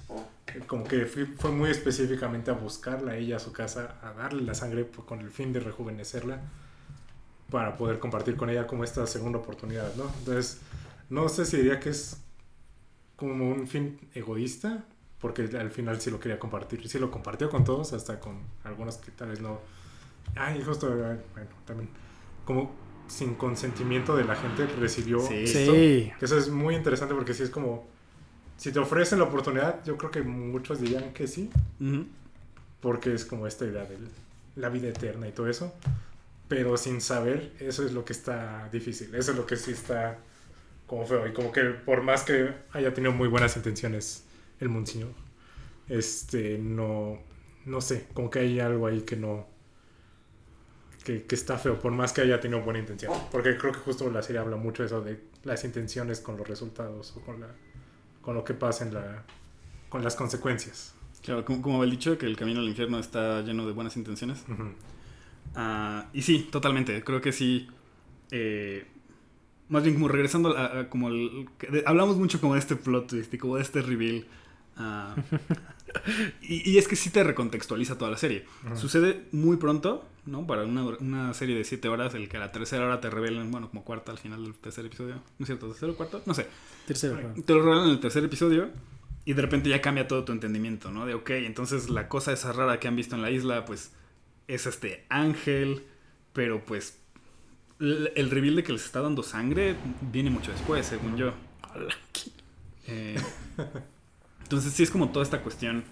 Como que fui- fue muy específicamente a buscarla a ella a su casa, a darle la sangre con el fin de rejuvenecerla, para poder compartir con ella como esta segunda oportunidad, ¿no? Entonces, no sé si diría que es como un fin egoísta, porque al final sí lo quería compartir, sí lo compartió con todos, hasta con algunos que tal vez no. Ay, justo, bueno, también, como sin consentimiento de la gente recibió Sí. esto. Sí. Eso es muy interesante porque sí es como, si te ofrecen la oportunidad, yo creo que muchos dirían que sí, porque es como esta idea de la vida eterna y todo eso. Pero sin saber, eso es lo que está difícil. Eso es lo que sí está como feo. Y como que por más que haya tenido muy buenas intenciones el Monsignor, este, no, no sé, como que hay algo ahí que no, que, que está feo, por más que haya tenido buena intención. Porque creo que justo la serie habla mucho de eso, de las intenciones con los resultados o con, la, con lo que pasa en la, con las consecuencias. Claro, como, como el dicho que el camino al infierno está lleno de buenas intenciones. Ah, y sí, totalmente. Creo que sí. eh, más bien como regresando a, a como el... de- hablamos mucho como de este plot twist y como de este reveal. ah, y, y es que sí te recontextualiza toda la serie. Sucede muy pronto, ¿no? Para una, una serie de 7 horas, el que a la tercera hora te revelan, bueno, como cuarta al final del tercer episodio. ¿No es cierto? ¿Tercero o cuarto? No sé. Tercero. Te lo revelan en el tercer episodio y de repente ya cambia todo tu entendimiento, ¿no? De, ok, entonces la cosa esa rara que han visto en la isla, pues es este ángel, pero pues el reveal de que les está dando sangre viene mucho después, según yo. Eh, entonces sí es como toda esta cuestión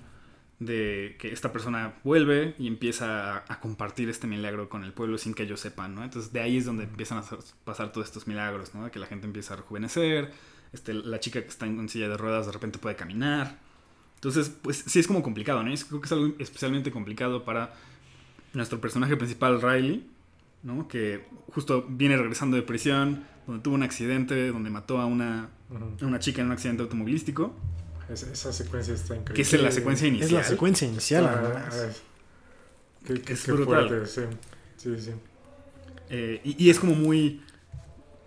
de que esta persona vuelve y empieza a, compartir este milagro con el pueblo sin que ellos sepan, ¿no? Entonces de ahí es donde empiezan a pasar todos estos milagros, ¿no? Que la gente empieza a rejuvenecer, este, la chica que está en silla de ruedas de repente puede caminar. Entonces, pues sí es como complicado, ¿no? Y creo que es algo especialmente complicado para nuestro personaje principal, Riley, ¿no? Que justo viene regresando de prisión, donde tuvo un accidente, donde mató a una, a una chica en un accidente automovilístico, Esa, esa secuencia está increíble. que es la secuencia inicial. Es la secuencia inicial, además. ah, Qué, qué- Es qué brutal. fuerte, sí. Sí, sí. Eh, y, y es como muy...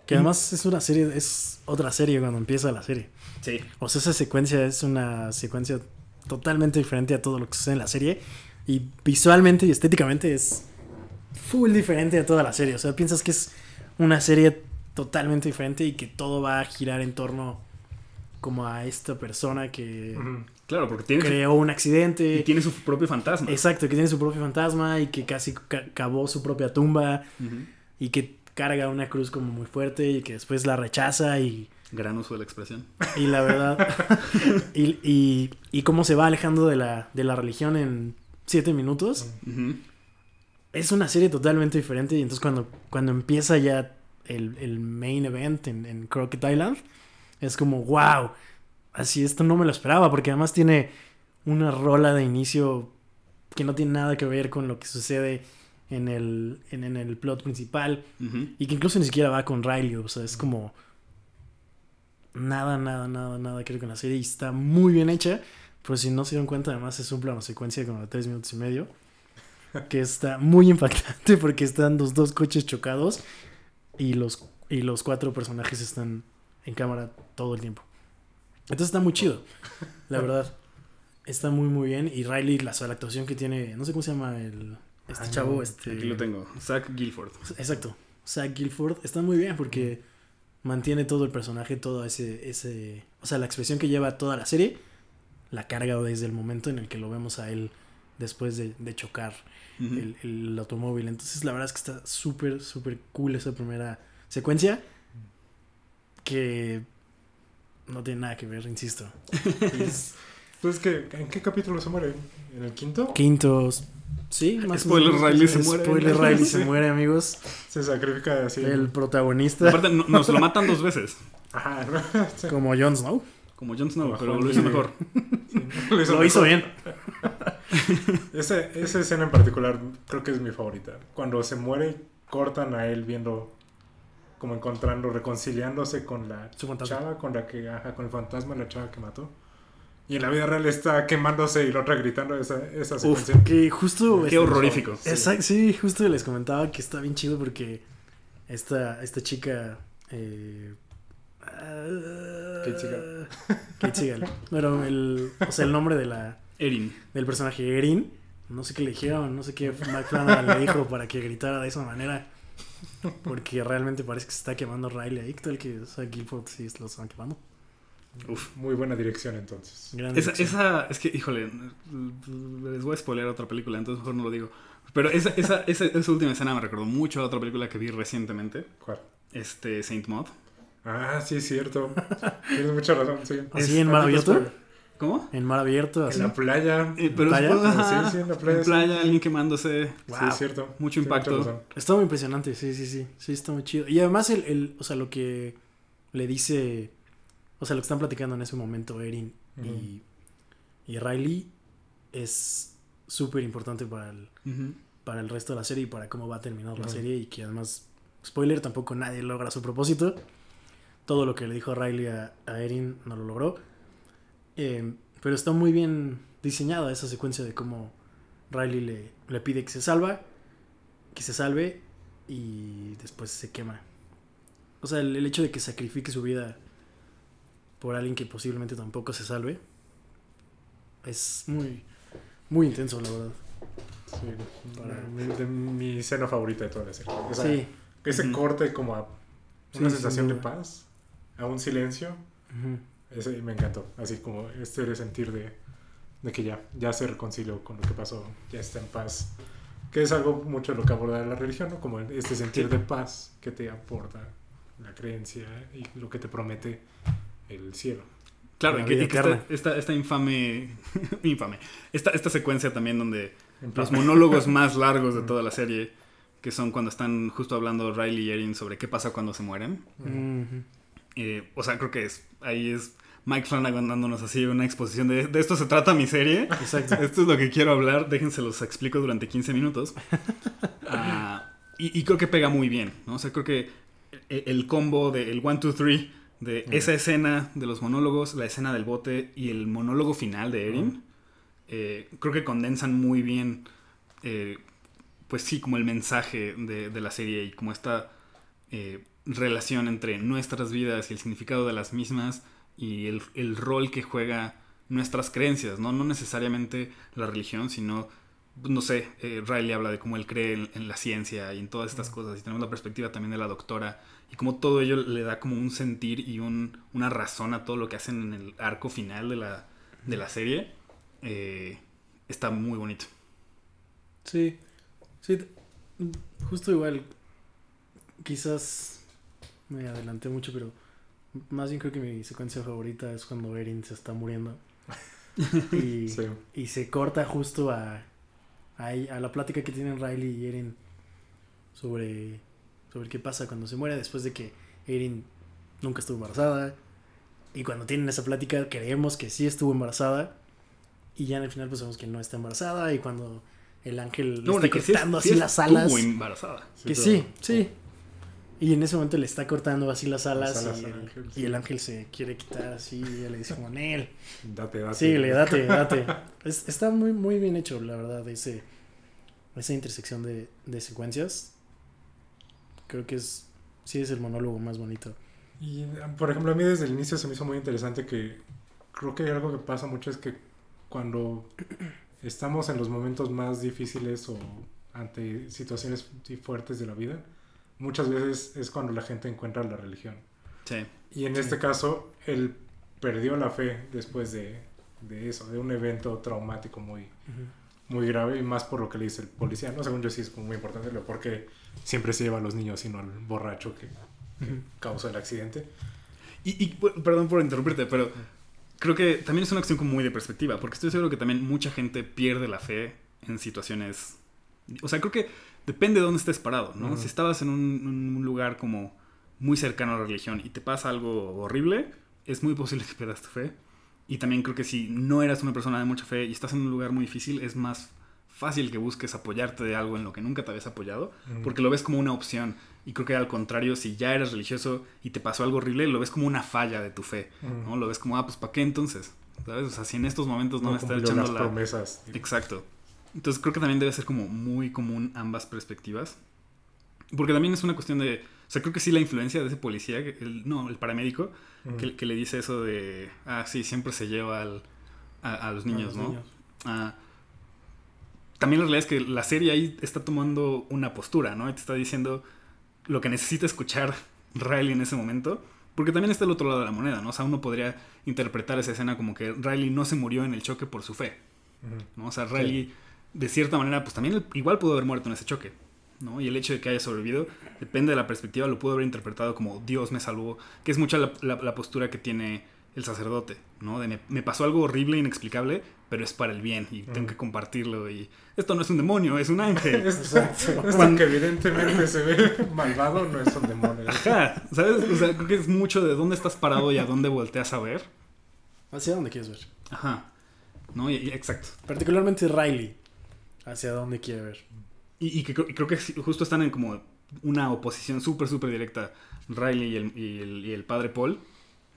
Que además es una serie, es otra serie cuando empieza la serie. Sí. O sea, esa secuencia es una secuencia totalmente diferente a todo lo que sucede en la serie. Y visualmente y estéticamente es full diferente a toda la serie. O sea, piensas que es una serie totalmente diferente y que todo va a girar en torno como a esta persona que. Claro, porque tiene, su- creó un accidente. y tiene su propio fantasma. Exacto, que tiene su propio fantasma y que casi ca- cavó su propia tumba y que carga una cruz como muy fuerte y que después la rechaza y, Gran uso de la expresión. y la verdad y, y, y cómo se va alejando de la, de la religión en siete minutos es una serie totalmente diferente y entonces cuando, cuando empieza ya el, el main event en, en Crockett Island es como wow así esto no me lo esperaba porque además tiene una rola de inicio que no tiene nada que ver con lo que sucede en el, en, en el plot principal y que incluso ni siquiera va con Riley, o sea, es como nada, nada, nada, nada que ver con la serie y está muy bien hecha, pero si no se dieron cuenta, además es un plano secuencia como de tres minutos y medio, que está muy impactante porque están los dos coches chocados y los, y los cuatro personajes están en cámara todo el tiempo. Entonces está muy chido, la verdad. Está muy, muy bien. Y Riley, la, la actuación que tiene, no sé cómo se llama el, este Ay, chavo, este... Aquí lo tengo. Zach Guilford. Exacto. Zach Guilford está muy bien porque mantiene todo el personaje, todo ese, ese. O sea, la expresión que lleva toda la serie la carga desde el momento en el que lo vemos a él después de, de chocar el, el automóvil. Entonces, la verdad es que está súper, súper cool esa primera secuencia que no tiene nada que ver, insisto. Es Pues que, ¿en qué capítulo se muere? ¿En el quinto? quintos. Sí, más o Spoiler. Riley se muere. Spoiler, Riley se muere, amigos. Se sacrifica así. El protagonista, Aparte, no- nos lo matan dos veces. Ajá, como Jon Snow. Como Jon Snow, pero lo hizo mejor. Sí, lo hizo Lo hizo mejor. bien. Ese- esa escena en particular creo que es mi favorita. Cuando se muere, cortan a él viendo, como encontrando, reconciliándose con la chava, con la que, ajá, con el fantasma, la chava que mató. Y en la vida real está quemándose y la otra gritando esa, esa Uf, secuencia. Que justo. Qué este, horrorífico. Sí. Exacto, sí, justo les comentaba que está bien chido porque esta, esta chica. Eh, Kate Siegel. Kate. Pero el, o sea, el nombre de la, Erin. del personaje Erin. No sé qué le dijeron, no sé qué Mike Flanagan le dijo para que gritara de esa manera. Porque realmente parece que se está quemando Riley ahí. ¿Qué tal que o sea, Guilford sí lo están quemando? Uf. Muy buena dirección entonces. Gran Esa, dirección. esa, es que, híjole, les voy a spoiler otra película, entonces mejor no lo digo. Pero esa, esa, esa, esa última escena me recordó mucho a otra película que vi recientemente, ¿Cuál? este Saint Maud. Ah, sí, es cierto. Tienes mucha razón, sí. ¿Así Es- en mar abierto? spoiler. ¿Cómo? En mar abierto, En así. la playa. Eh, pero ¿Playa? después, ajá, Sí, sí, en la playa, en sí. playa, alguien quemándose. Sí, es cierto. Mucho Sí, impacto. Está muy impresionante, sí, sí, sí. Sí, está muy chido. Y además, el, el, o sea, lo que le dice, o sea, lo que están platicando en ese momento Erin y, y Riley es súper importante para el, para el resto de la serie y para cómo va a terminar la serie. Y que además, spoiler, tampoco nadie logra su propósito. Todo lo que le dijo Riley a, a Erin no lo logró. Eh, pero está muy bien diseñada esa secuencia de cómo Riley le, le pide que se salva, que se salve y después se quema. O sea, el, el hecho de que sacrifique su vida por alguien que posiblemente tampoco se salve es muy, muy intenso, la verdad. Sí, Para- mi, de mi escena favorita de toda la serie. Esa- Sí. Ese corte como a una sensación de paz, a un silencio, Ujú. Ese me encantó. Así como este de sentir de, de que ya, ya se reconcilió con lo que pasó, ya está en paz. Que es algo mucho lo que aborda la religión, ¿no? Como este sentir Sí. de paz que te aporta la creencia y lo que te promete el cielo. Claro, La y que, y que esta, esta, esta infame, infame, esta, esta secuencia también donde los monólogos más largos de toda la serie, que son cuando están justo hablando Riley y Erin sobre qué pasa cuando se mueren. Ujú. Eh, o sea, creo que es ahí es Mike Flanagan dándonos así una exposición de, de esto se trata mi serie. Exacto. Esto es lo que quiero hablar, déjense los explico durante 15 minutos. Ah, y, y creo que pega muy bien, ¿no? O sea, creo que el, el combo del 1, 2, 3, de Mm. esa escena de los monólogos, la escena del bote y el monólogo final de Erin, eh, creo que condensan muy bien, eh, pues sí, como el mensaje de, de la serie y como esta eh, relación entre nuestras vidas y el significado de las mismas y el, el rol que juega nuestras creencias, ¿no? No necesariamente la religión, sino, no sé, eh, Riley habla de cómo él cree en, en la ciencia y en todas estas cosas, y tenemos la perspectiva también de la doctora, y como todo ello le da como un sentir y un, una razón a todo lo que hacen en el arco final de la, de la serie, eh, está muy bonito. Sí, sí, justo igual, quizás me adelanté mucho, pero más bien creo que mi secuencia favorita es cuando Erin se está muriendo y, Sí. y se corta justo a, a, la plática que tienen Riley y Erin sobre, sobre qué pasa cuando se muere después de que Erin nunca estuvo embarazada y cuando tienen esa plática creemos que sí estuvo embarazada y ya en el final pues vemos que no está embarazada y cuando el ángel le No, está sí es- cortando sí así las estuvo alas embarazada. que sí, sí. Y en ese momento le está cortando así las alas, Las alas y, el, ángel, y sí. el ángel se quiere quitar así y ella le dice como Nel. Date, date. Sí, le date, date. Es- está muy, muy bien hecho, la verdad, ese, esa intersección de, de secuencias. Creo que es, sí es el monólogo más bonito. Y, por ejemplo, a mí desde el inicio se me hizo muy interesante que creo que algo que pasa mucho es que cuando estamos en los momentos más difíciles o ante situaciones muy fuertes de la vida, muchas veces es cuando la gente encuentra la religión. Sí. Y en este caso, él perdió la fe después de, de eso, de un evento traumático muy, muy grave y más por lo que le dice el policía. No, según yo sí es como muy importante, lo porque siempre se lleva a los niños y no al borracho que, que Ujú. causó el accidente. Y, y, perdón por interrumpirte, pero creo que también es una cuestión como muy de perspectiva, porque estoy seguro que también mucha gente pierde la fe en situaciones... O sea, creo que depende de dónde estés parado, ¿no? Si estabas en un, lugar como muy cercano a la religión y te pasa algo horrible, es muy posible que pierdas tu fe. Y también creo que si no eras una persona de mucha fe y estás en un lugar muy difícil, es más fácil que busques apoyarte de algo en lo que nunca te habías apoyado, porque lo ves como una opción. Y creo que al contrario, si ya eres religioso y te pasó algo horrible, lo ves como una falla de tu fe. ¿no? Lo ves como, ah, pues ¿para qué entonces? ¿Sabes? O sea, si en estos momentos no, me está echando las la... promesas. Exacto. Entonces creo que también debe ser como muy común ambas perspectivas. Porque también es una cuestión de... O sea, creo que sí la influencia de ese policía, el, no, el paramédico, que, que le dice eso de... Ah, sí, siempre se lleva al, a, a los niños, A los ¿no? niños. Ah, también la realidad es que la serie ahí está tomando una postura, ¿no? Y te está diciendo lo que necesita escuchar Riley en ese momento. Porque también está el otro lado de la moneda, ¿no? O sea, uno podría interpretar esa escena como que Riley no se murió en el choque por su fe. ¿no? O sea, Riley, de cierta manera, pues también él igual pudo haber muerto en ese choque, ¿no? Y el hecho de que haya sobrevivido, depende de la perspectiva, lo pudo haber interpretado como Dios me salvó, que es mucha la, la- la postura que tiene el sacerdote, ¿no? De me, me pasó algo horrible, inexplicable, pero es para el bien y tengo que compartirlo y esto no es un demonio, es un ángel. Exacto. Esto que evidentemente se ve malvado no es un demonio. Ajá, ¿sabes? O sea, creo que es mucho de dónde estás parado y a dónde volteas a ver. ¿Hacia dónde quieres ver? Ajá. ¿No? Y, y- exacto. Particularmente Riley. ¿Hacia dónde quiere ver? Y, y que creo, y creo que justo están en como una oposición súper, súper directa Riley y el, y el- y el padre Paul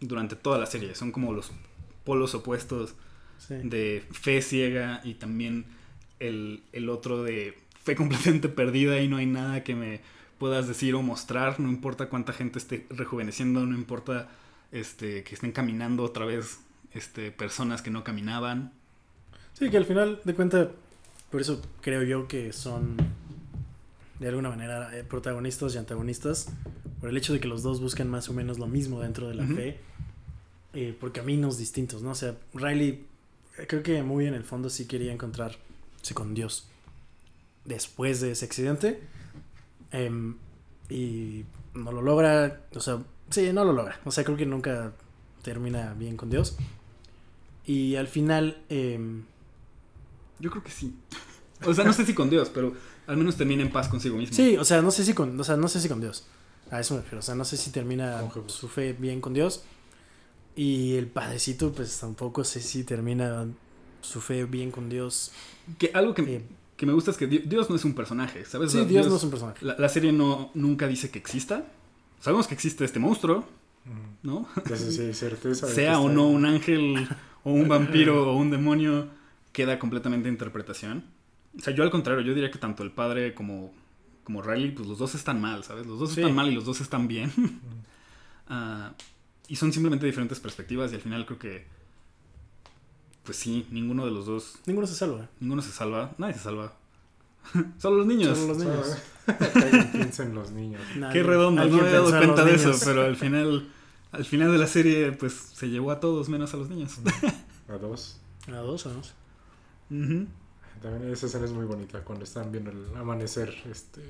durante toda la serie. Son como los polos opuestos Sí. de fe ciega y también el, el otro de fe completamente perdida y no hay nada que me puedas decir o mostrar, no importa cuánta gente esté rejuveneciendo, no importa este, que estén caminando otra vez este, personas que no caminaban. Sí, que al final de cuentas, por eso creo yo que son de alguna manera eh, protagonistas y antagonistas, por el hecho de que los dos buscan más o menos lo mismo dentro de la fe, eh, por caminos distintos, ¿no? O sea, Riley eh, creo que muy en el fondo sí quería encontrarse con Dios después de ese accidente em, y no lo logra, o sea, sí, no lo logra, o sea, creo que nunca termina bien con Dios. Y al final, em, Yo creo que sí. O sea, no sé si con Dios, pero al menos termina en paz consigo mismo. Sí, o sea, no sé si con, o sea, no sé si con Dios. A eso me refiero. O sea, no sé si termina su fe bien con Dios. Y el padrecito, pues tampoco sé si termina su fe bien con Dios. Que algo que, Eh, que me gusta es que Di- Dios no es un personaje, ¿sabes? Sí, Dios no es un personaje. la, la serie no, nunca dice que exista. Sabemos que existe este monstruo, Mm. ¿no? Entonces, sí, certeza. sea o no un ángel o un vampiro o un demonio, queda completamente a interpretación. O sea, yo al contrario, yo diría que tanto el padre como, como Riley, pues los dos están mal, ¿sabes? Los dos Sí. están mal y los dos están bien. Ah, y son simplemente diferentes perspectivas y al final creo que, pues sí, ninguno de los dos, Ninguno se salva. ninguno se salva, nadie se salva. Solo los niños. Solo los niños. Que alguien piensa en los niños. Nadie- Qué redondo, no alguien me había dado cuenta de eso, pero al final, al final de la serie, pues se llevó a todos menos a los niños. A dos. A dos o También esa escena es muy bonita cuando están viendo el amanecer este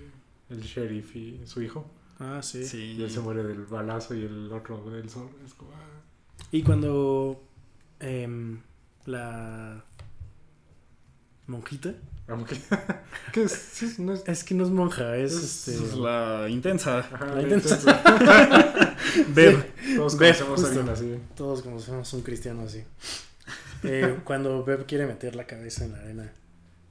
el sheriff y su hijo. Ah, sí. Sí. Y él se muere del balazo y el otro del sol. Es como. ah. Y cuando em, la monjita. Que es, sí, no es. Es que no es monja, es, Es- este. Es la intensa. Ajá, La la intensa. intensa. Beb. Todos Ve, conocemos a alguien así. Todos conocemos un cristiano así. Eh, cuando Beb quiere meter la cabeza en la arena.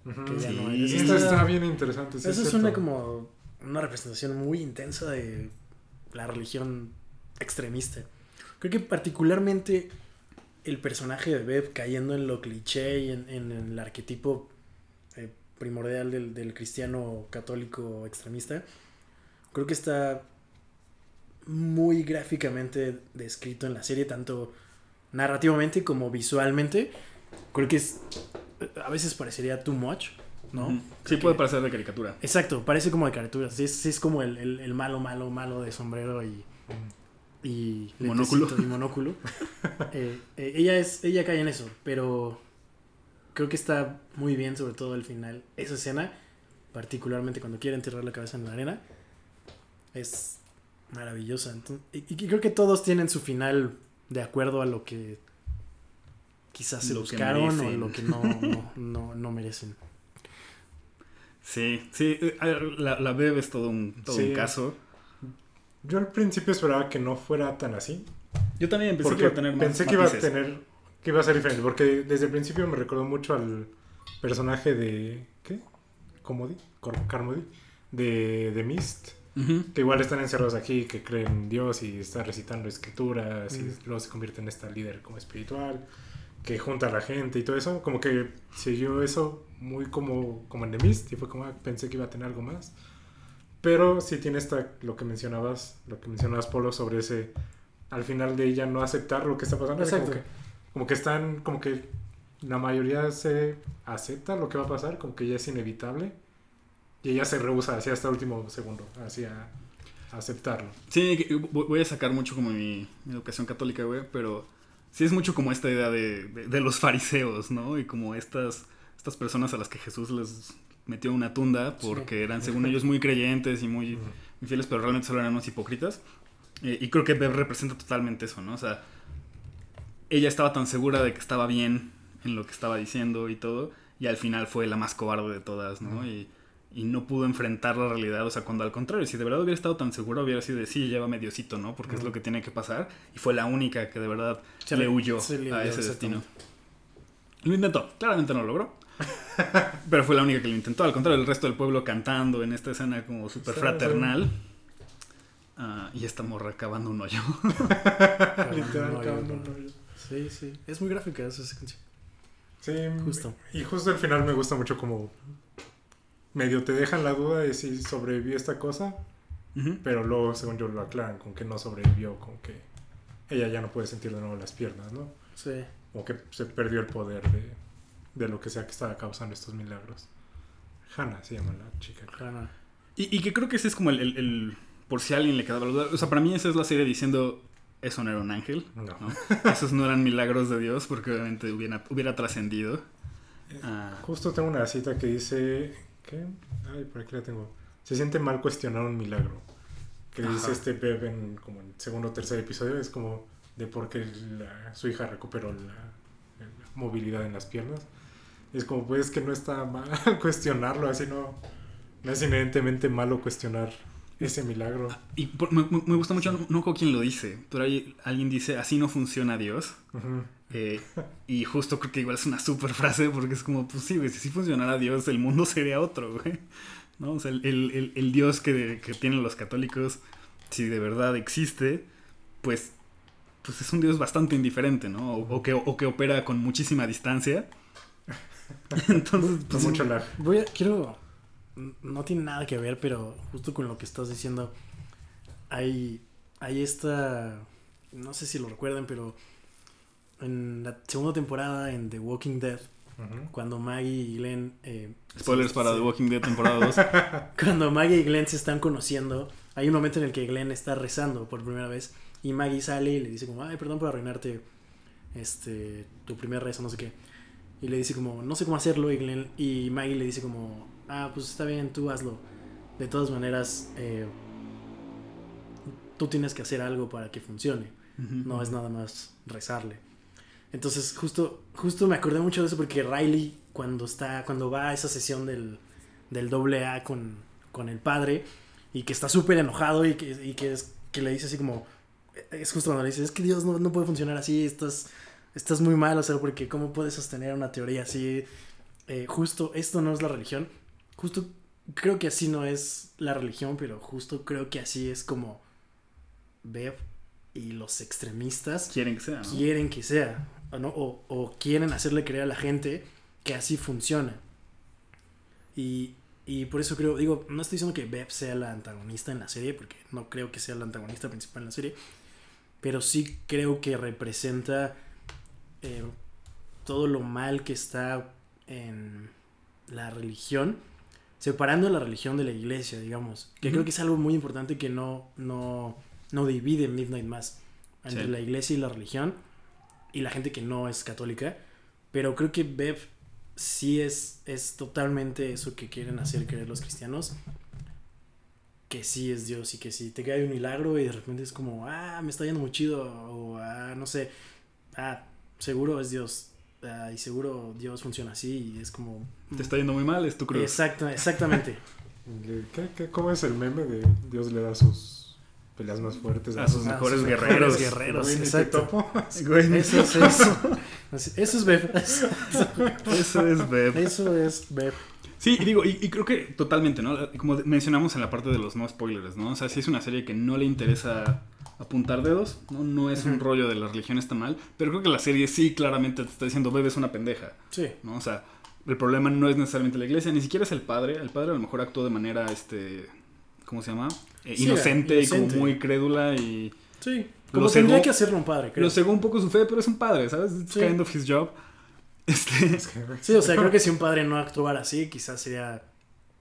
Ujú. Que ya Sí. no hay. Sí, Esto está bien interesante. sí Eso es una como una representación muy intensa de la religión extremista. Creo que particularmente el personaje de Beb cayendo en lo cliché y en, en el arquetipo eh, primordial del, del cristiano católico extremista, creo que está muy gráficamente descrito en la serie, tanto narrativamente como visualmente. Creo que es a veces parecería too much, ¿no? Sí, puede parecer de caricatura. Exacto, parece como de caricatura. Sí, es, es como el, el- el malo, malo, malo de sombrero y, y Monóculo. y monóculo. Eh, eh, ella es, ella cae en eso, pero creo que está muy bien, sobre todo el final. Esa escena, particularmente cuando quiere enterrar la cabeza en la arena, es maravillosa. Entonces, y, y creo que todos tienen su final de acuerdo a lo que quizás se Lo que buscaron o lo que no, no, no, no merecen. Sí, sí. La, la Beb es todo un, todo Sí. un caso. Yo al principio esperaba que no fuera tan así. Yo también pensé porque que iba a tener más pensé que iba a tener que iba a ser diferente porque desde el principio me recordó mucho al personaje de ¿qué? Comodi, Carmody de de Mist, Ujú. que igual están encerrados aquí, que creen en Dios y están recitando escrituras y Mm. luego se convierte en esta líder como espiritual que junta a la gente y todo eso, como que siguió eso muy como como en The Mist y fue como ah, pensé que iba a tener algo más. Pero sí tiene esta lo que mencionabas, lo que mencionabas Polo sobre ese al final de ella no aceptar lo que está pasando, Exacto. como que como que están, como que la mayoría se acepta lo que va a pasar, como que ya es inevitable. Y ella se rehúsa así hasta el último segundo, así a, a aceptarlo. Sí, voy a sacar mucho como mi, mi educación católica, güey, pero sí es mucho como esta idea de, de- de los fariseos, ¿no? Y como estas, estas personas a las que Jesús les metió una tunda porque eran, según ellos, muy creyentes y muy, muy fieles, pero realmente solo eran unos hipócritas. Eh, y creo que Bev representa totalmente eso, ¿no? O sea, ella estaba tan segura de que estaba bien en lo que estaba diciendo y todo, y al final fue la más cobarde de todas, ¿no? Y, y no pudo enfrentar la realidad, o sea, cuando al contrario, si de verdad hubiera estado tan segura, hubiera sido de sí, llévame Diosito, ¿no? Porque es lo que tiene que pasar, y fue la única que de verdad Se le le- huyó se le a ese destino. Lo intentó, claramente no lo logró. Pero fue la única que lo intentó. Al contrario, el resto del pueblo cantando en esta escena como súper fraternal. Ah, y esta morra cavando un hoyo. Literal, no, cada yo- uno. Sí, sí. Es muy gráfica esa secuencia. Sí, Justo. Y justo al final me gusta mucho como medio te dejan la duda de si sobrevivió esta cosa, Ujú. pero luego según yo lo aclaran con que no sobrevivió, con que ella ya no puede sentir de nuevo las piernas, ¿no? Sí. O que se perdió el poder de, de lo que sea que estaba causando estos milagros. Hannah se llama la chica. Hannah. Y, y que creo que ese es como el, el- el- Por si a alguien le quedaba la duda. O sea, para mí esa es la serie diciendo. Eso no era un ángel. No. ¿no? Esos no eran milagros de Dios porque obviamente hubiera, hubiera trascendido. Ah, Justo tengo una cita que dice. ¿Qué? Ay, por aquí la tengo. Se siente mal cuestionar un milagro. Que Ajá. dice este Beb en como el segundo o tercer episodio. Es como de por qué la- su hija recuperó la, la movilidad en las piernas. Es como, pues que no está mal cuestionarlo, así no. No es inherentemente malo cuestionar ese milagro. Y por- me, me- gusta mucho, no, no quién lo dice, pero hay, alguien dice, así no funciona Dios. Ujú. Eh, y justo creo que igual es una super frase porque es como, pues sí, güey, si sí funcionara Dios, el mundo sería otro, güey. ¿No? O sea, el, el- el- el Dios que, que tienen los católicos, si de verdad existe, pues, pues es un Dios bastante indiferente, ¿no? O, o que, o que opera con muchísima distancia. Entonces, Con pues, mucho lag. Voy a, quiero, no tiene nada que ver, pero justo con lo que estás diciendo, hay, hay esta, no sé si lo recuerdan, pero en la segunda temporada en The Walking Dead, cuando Maggie y Glenn... eh, spoilers se- para se- The Walking Dead temporada 2. Cuando Maggie y Glenn se están conociendo, hay un momento en el que Glenn está rezando por primera vez y Maggie sale y le dice como, ay, perdón por arruinarte este, tu primer rezo, no sé qué. Y le dice como, no sé cómo hacerlo y, Glenn, y Maggie le dice como, ah, pues está bien, tú hazlo. De todas maneras, eh, tú tienes que hacer algo para que funcione. No es nada más rezarle. Entonces, justo, justo me acordé mucho de eso porque Riley, cuando está, cuando va a esa sesión del, del doble A con, con el padre, y que está súper enojado y que, y que, es, que le dice así como, es justo cuando le dice, es que Dios no, no puede funcionar así, estás, estás muy mal, o sea, porque ¿cómo puedes sostener una teoría así? Eh, justo, esto no es la religión, justo creo que así no es la religión, pero justo creo que así es como Bev y los extremistas Quieren que sea, ¿no? quieren que sea, ¿o, no? o, o quieren hacerle creer a la gente que así funciona. Y, y por eso creo, digo, no estoy diciendo que Beb sea la antagonista en la serie, porque no creo que sea la antagonista principal en la serie, pero sí creo que representa eh, todo lo mal que está en la religión, separando la religión de la iglesia, digamos, que creo que es algo muy importante que no, no, no divide Midnight Mass entre Sí. la iglesia y la religión y la gente que no es católica, pero creo que Bev sí es, es totalmente eso que quieren hacer creer los cristianos, que sí es Dios y que si te cae un milagro y de repente es como, ah, me está yendo muy chido, o ah, no sé, ah, seguro es Dios, ah, y seguro Dios funciona así, y es como... Te está yendo muy mal, es tu cruz. Exacto, exactamente. Le- ¿Qué, qué, cómo es el meme de Dios le da sus peleas más fuertes A sus Ah, mejores sus guerreros. mejores guerreros, Güey, te exacto. Güey, Eso es eso. Eso es Bev. Eso es Beb. Eso es Bev. Sí, y digo, y, y creo que totalmente, ¿no? Como mencionamos en la parte de los no spoilers, ¿no? O sea, si es una serie que no le interesa apuntar dedos, ¿no? No es un rollo de la religión está mal, pero creo que la serie sí claramente te está diciendo, bebé es una pendeja, Sí. ¿no? O sea, el problema no es necesariamente la iglesia, ni siquiera es el padre, el padre a lo mejor actuó de manera, este, ¿cómo se llama? Eh, Sí, inocente, y como muy crédula y Sí. Lo Como tendría cegó- que hacerlo un padre, creo. lo cegó un poco su fe, pero es un padre, ¿sabes? It's Sí. kind of his job. Este, Es que, güey, Sí, o sea, creo que si un padre no actuara así, quizás sería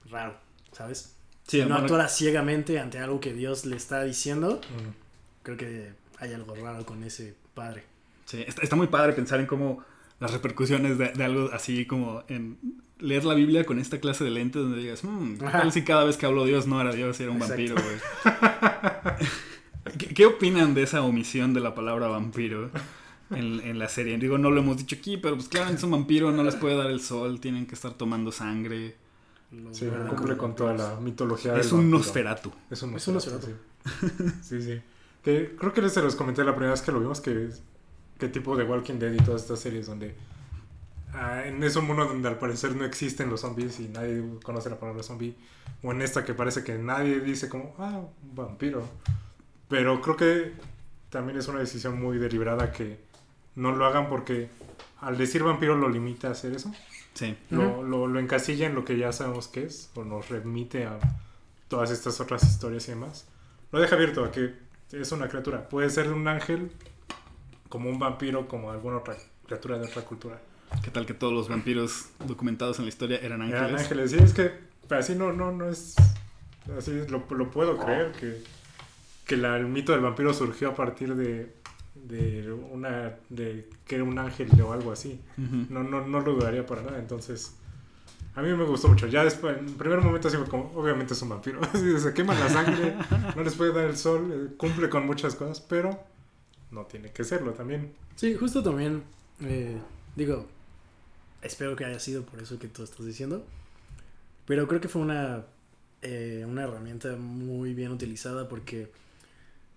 raro, ¿sabes? sí, si no actuara ciegamente ante algo que Dios le está diciendo, mm, creo que hay algo raro con ese padre. Sí, está, está muy padre pensar en cómo las repercusiones de, de algo así como en leer la Biblia con esta clase de lentes donde digas, "Hmm, ¿qué Ajá. tal si cada vez que hablo Dios no era Dios, era un Exacto. vampiro, güey? ¿Qué, qué opinan de esa omisión de la palabra vampiro en, en la serie? Digo, no lo hemos dicho aquí, pero pues claro, es un vampiro, no les puede dar el sol, tienen que estar tomando sangre. Lo Sí, cumple con toda la mitología Es del un. Nosferatu. Es un Es un Nosferatu, sí. Sí, sí. Que creo que se los comenté la primera vez que lo vimos, que qué tipo de Walking Dead y todas estas series donde ah, en ese mundo donde al parecer no existen los zombies y nadie conoce la palabra zombie, o en esta que parece que nadie dice como, ah, un vampiro. Pero creo que también es una decisión muy deliberada que no lo hagan porque al decir vampiro lo limita a hacer eso. Sí. Lo, lo, lo encasilla en lo que ya sabemos que es, o nos remite a todas estas otras historias y demás. Lo deja abierto a que es una criatura. Puede ser un ángel, como un vampiro, como alguna otra criatura de otra cultura. ¿Qué tal que todos los vampiros documentados en la historia eran ángeles? Eran ángeles. Sí, es que así no, no, no es. Así lo, lo puedo creer, que, que la- el mito del vampiro surgió a partir de, de una. de que era un ángel o algo así. No, no, no lo dudaría para nada. Entonces, a mí me gustó mucho. Ya después, en el primer momento, así fue como, obviamente es un vampiro. Se quema la sangre, no les puede dar el sol, eh, cumple con muchas cosas, pero no tiene que serlo también. Sí, justo también, eh, digo, espero que haya sido por eso que tú estás diciendo, pero creo que fue una eh, una herramienta muy bien utilizada porque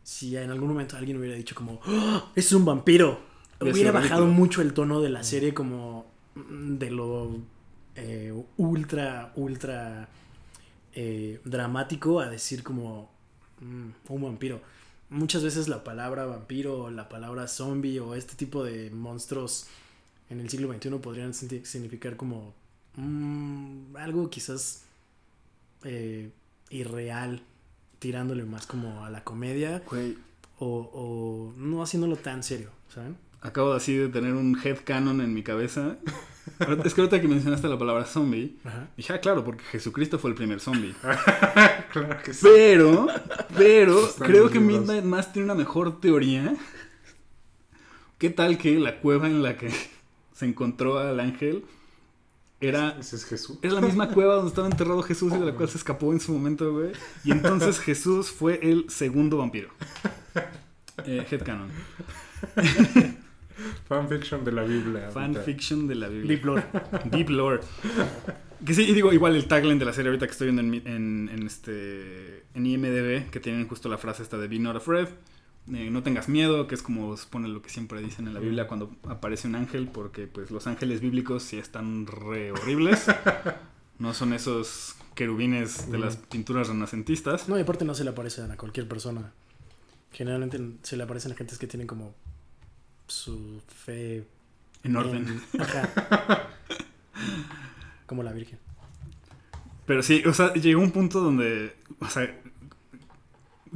si en algún momento alguien hubiera dicho como, ¡Oh! es un vampiro, Hubiera bajado mucho el tono de la serie como mm, de lo eh, ultra, ultra eh, dramático a decir como mm, un vampiro. Muchas veces la palabra vampiro, o la palabra zombie o este tipo de monstruos en el siglo XXI podrían significar como mm, algo quizás eh, irreal, tirándole más como a la comedia Güey, o, o no haciéndolo tan serio, ¿saben? acabo así de tener un headcanon en mi cabeza. Es que ahorita que mencionaste la palabra zombie, Ajá. dije, ah, claro, porque Jesucristo fue el primer zombie. claro que sí. Pero, pero, Están creo que. Midnight Mass tiene una mejor teoría. ¿Qué tal que la cueva en la que se encontró al ángel era, Ese es Jesús. era la misma cueva donde estaba enterrado Jesús y de la cual se escapó en su momento, güey? Y entonces Jesús fue el segundo vampiro. Eh, headcanon. Fanfiction de la Biblia. Fanfiction de la Biblia. Deep Lore. Deep Lore. Que sí, y digo, igual el tagline de la serie ahorita que estoy viendo en, en, en este en IMDB, que tienen justo la frase esta de Be not afraid. Eh, no tengas miedo, que es como supone lo que siempre dicen en la Biblia cuando aparece un ángel, porque pues los ángeles bíblicos sí están re horribles. No son esos querubines de las pinturas renacentistas. No, y aparte no se le aparecen a cualquier persona. Generalmente se le aparecen a gentes que tienen como su fe En orden. en- Ajá. Como la Virgen. Pero sí, o sea, llegó un punto donde, o sea,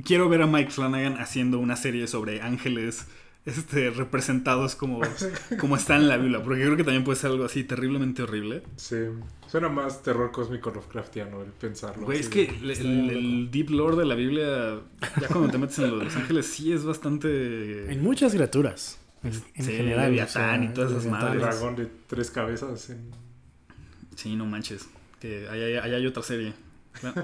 quiero ver a Mike Flanagan haciendo una serie sobre ángeles este, representados como, como están en la Biblia, porque creo que también puede ser algo así terriblemente horrible. Sí. Suena más terror cósmico Lovecraftiano el pensarlo. Güey, es que el, el- el deep lore de la Biblia, ya cuando te metes en lo de los ángeles, sí es bastante... En muchas criaturas. En, en Sí, general. Leviatán y todas esas Un madres. dragón de tres cabezas. En... Sí, no manches, que ahí, ahí- ahí hay otra serie.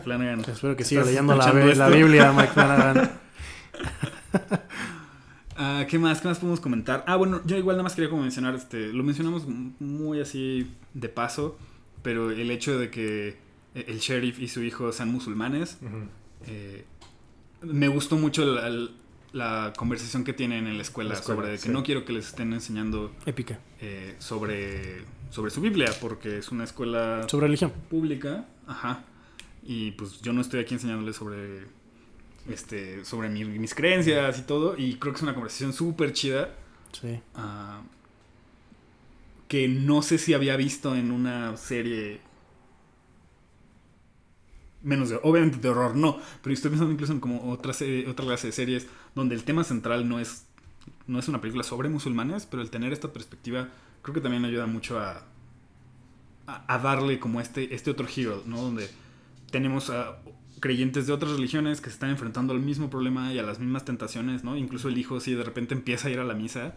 Flanagan. Espero que siga ¿Estás leyendo la? Biblia, Mike Flanagan. Ah, ¿Qué más? ¿Qué más podemos comentar? Ah, bueno, yo igual nada más quería como mencionar, este, lo mencionamos muy así de paso, pero el hecho de que el sheriff y su hijo sean musulmanes, eh, me gustó mucho la, la conversación que tienen en la escuela, La escuela, sobre de que sí. no quiero que les estén enseñando Épica. eh, sobre, sobre su Biblia, porque es una escuela Sobre religión. pública, ajá, y pues yo no estoy aquí enseñándoles sobre este sobre mi- mis creencias y todo, y creo que es una conversación súper chida Sí. ah, que no sé si había visto en una serie menos de, obviamente de horror, no, pero estoy pensando incluso en como otra serie, otra clase de series donde el tema central no es no es una película sobre musulmanes, pero el tener esta perspectiva creo que también ayuda mucho a a, a darle como este este otro giro, ¿no? Donde tenemos a creyentes de otras religiones que se están enfrentando al mismo problema y a las mismas tentaciones, ¿no? Incluso el hijo si de repente empieza a ir a la misa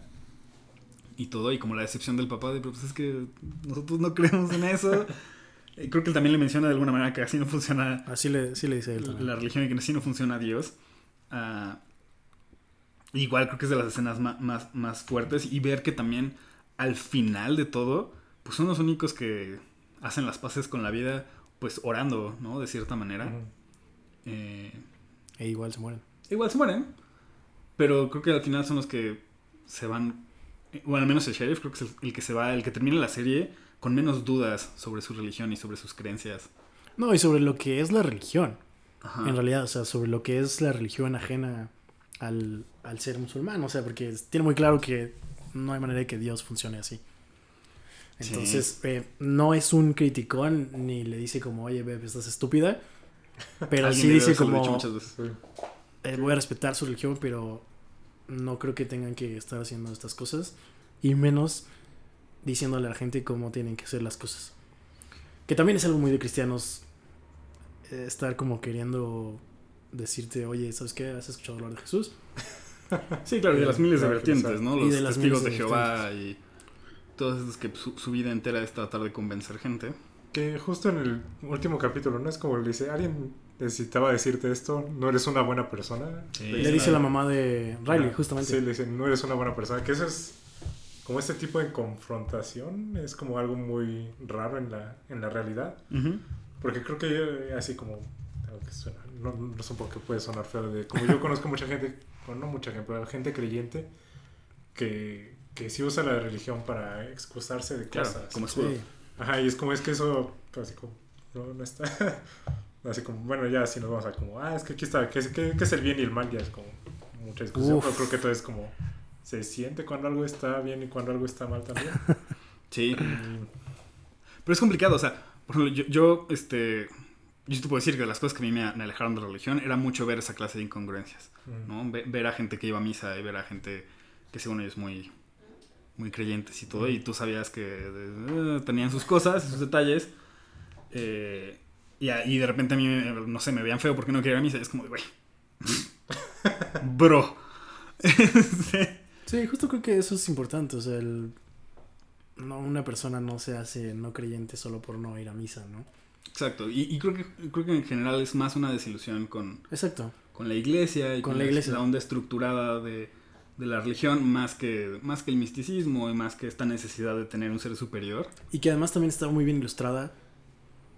y todo, y como la decepción del papá de, "Pero, pues es que nosotros no creemos en eso. Creo que él también le menciona de alguna manera que así no funciona Así le, sí le dice él también. la religión y que así no funciona Dios. Ah, igual creo que es de las escenas ma- más, más, fuertes y ver que también al final de todo, pues son los únicos que hacen las paces con la vida, pues orando, ¿no? De cierta manera. Eh, E igual se mueren. igual se mueren, pero creo que al final son los que se van, eh, bueno, al menos el sheriff creo que es el, el que se va, el que termina la serie con menos dudas sobre su religión y sobre sus creencias. No, y sobre lo que es la religión. Ajá. En realidad, o sea, sobre lo que es la religión ajena al, al ser musulmán. O sea, porque tiene muy claro que no hay manera de que Dios funcione así. Sí. Entonces, eh, no es un criticón ni le dice como, oye, bebé, estás estúpida. Pero sí dice como, muchas veces. Sí. eh, voy a respetar su religión, pero no creo que tengan que estar haciendo estas cosas. Y menos diciéndole a la gente cómo tienen que hacer las cosas. Que también es algo muy de cristianos. eh, estar como queriendo decirte, oye, ¿sabes qué? ¿Has escuchado hablar de Jesús? Sí, claro, y de las miles de vertientes, ¿no? Y Los de las testigos de de Jehová y todos estos que su, su vida entera es tratar de convencer gente. Que justo en el último capítulo, ¿no? Es como le dice, alguien necesitaba decirte esto, no eres una buena persona. Sí. Le dice la mamá de Riley, justamente. Sí, le dice, no eres una buena persona. Que eso es como este tipo de confrontación, es como algo muy raro en la, en la realidad. Ujú. Porque creo que eh, así como que suena, no, no sé por qué puede sonar feo. De, como yo conozco mucha gente, bueno, no mucha gente, pero gente creyente que, que sí usa la religión para excusarse de Claro, cosas. como escudo. Sí. Ajá, y es como es que eso, pues, así como, no, no está. Así como, bueno, ya si nos vamos a como, ah, es que aquí está, que es, que, que es el bien y el mal, ya es como mucha discusión, Uf. pero creo que todo es como, se siente cuando algo está bien y cuando algo está mal también. Sí. Y- Pero es complicado, o sea, por ejemplo, yo, yo, este, yo te puedo decir que de las cosas que a mí me, me alejaron de la religión era mucho ver esa clase de incongruencias, mm, ¿no? Ve- Ver, a gente que iba a misa y ver a gente que según ellos muy, muy creyentes y todo, y tú sabías que eh, tenían sus cosas, sus detalles, eh, y, y de repente a mí, eh, no sé, me veían feo porque no quería ir a misa, y es como, güey, bro. Sí. Sí, justo creo que eso es importante. O sea, el, no, una persona no se hace no creyente solo por no ir a misa, ¿no? Exacto, y, y creo, que, creo que en general es más una desilusión con, Exacto. con la iglesia y Con con, la, iglesia. la onda estructurada de, de la religión más que, más que el misticismo y más que esta necesidad de tener un ser superior. Y que además también está muy bien ilustrada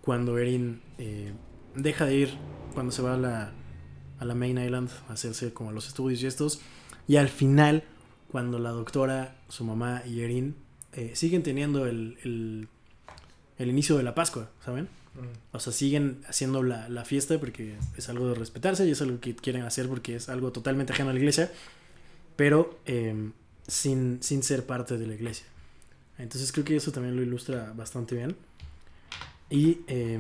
cuando Erin eh, deja de ir, cuando se va a la, a la Main Island a hacerse como los estudios y estos. Y al final, cuando la doctora, su mamá y Erin eh, siguen teniendo el, el, el inicio de la Pascua, ¿saben? mm, O sea, siguen haciendo la, la fiesta porque es algo de respetarse y es algo que quieren hacer porque es algo totalmente ajeno a la iglesia, pero eh, sin, sin ser parte de la iglesia. Entonces creo que eso también lo ilustra bastante bien. Y eh,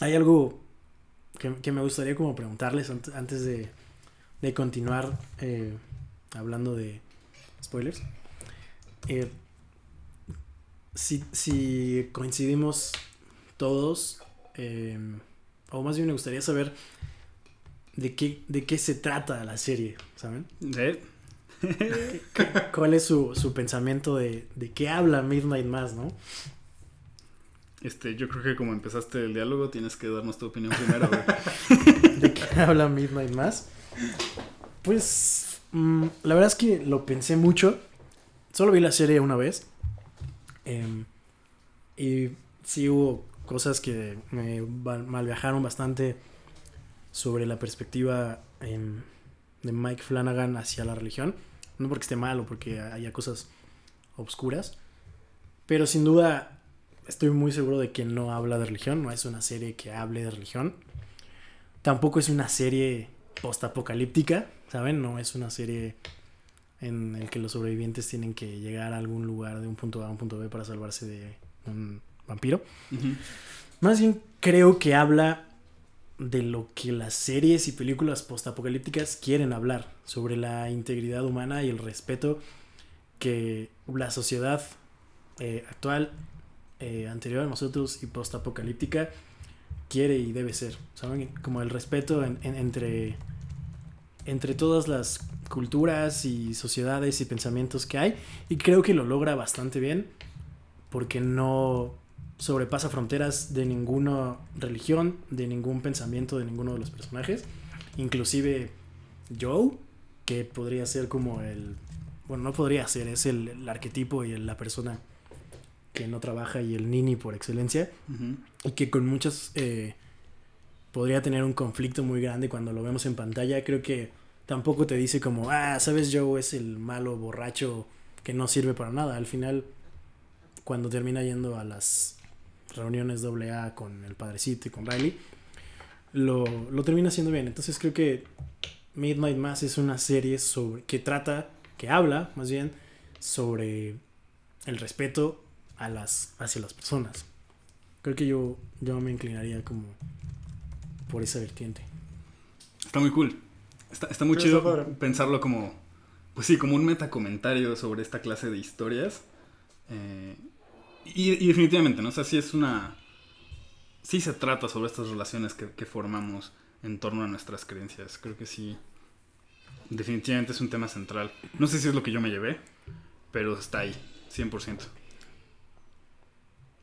hay algo que, que me gustaría como preguntarles ant- antes de, de continuar eh, hablando de spoilers. Eh, si, si coincidimos todos, eh, o más bien me gustaría saber de qué, de qué se trata la serie, ¿saben? ¿Eh? ¿Cuál es su, su pensamiento de, de qué habla Midnight Mass, no? Este, yo creo que como empezaste el diálogo tienes que darnos tu opinión primero. güey. ¿De qué habla Midnight Mass? Pues, mm, la verdad es que lo pensé mucho. Solo vi la serie una vez. Em, y sí hubo cosas que me va- malviajaron bastante sobre la perspectiva em, de Mike Flanagan hacia la religión. No porque esté mal o porque haya cosas obscuras. Pero sin duda estoy muy seguro de que no habla de religión. No es una serie que hable de religión. Tampoco es una serie postapocalíptica, ¿saben? No es una serie en el que los sobrevivientes tienen que llegar a algún lugar de un punto A a un punto B para salvarse de un vampiro. Más bien creo que habla de lo que las series y películas postapocalípticas quieren hablar, sobre la integridad humana y el respeto que la sociedad eh, actual, eh, anterior a nosotros y postapocalíptica quiere y debe ser, ¿saben? Como el respeto en- en- entre, entre todas las culturas y sociedades y pensamientos que hay y creo que lo logra bastante bien porque no sobrepasa fronteras de ninguna religión, de ningún pensamiento de ninguno de los personajes. Inclusive Joe, que podría ser como el... Bueno, no podría ser, es el, el arquetipo y el- la persona que no trabaja y el nini por excelencia. Y que con muchas... eh, podría tener un conflicto muy grande cuando lo vemos en pantalla. Creo que tampoco te dice como, ah, sabes, Joe es el malo borracho que no sirve para nada. Al final, cuando termina yendo a las reuniones AA con el padrecito y con Riley, lo, lo termina haciendo bien. Entonces creo que Midnight Mass es una serie sobre que trata, que habla más bien sobre el respeto a las, hacia las personas. Creo que yo, yo me inclinaría como por esa vertiente. Está muy cool. Está, está muy chido está pensarlo como, pues sí, como un metacomentario sobre esta clase de historias. Eh, y, y definitivamente, ¿no? O sea, sí es una... Sí se trata sobre estas relaciones que, que formamos en torno a nuestras creencias. Creo que sí. Definitivamente es un tema central. No sé si es lo que yo me llevé, pero está ahí, 100%.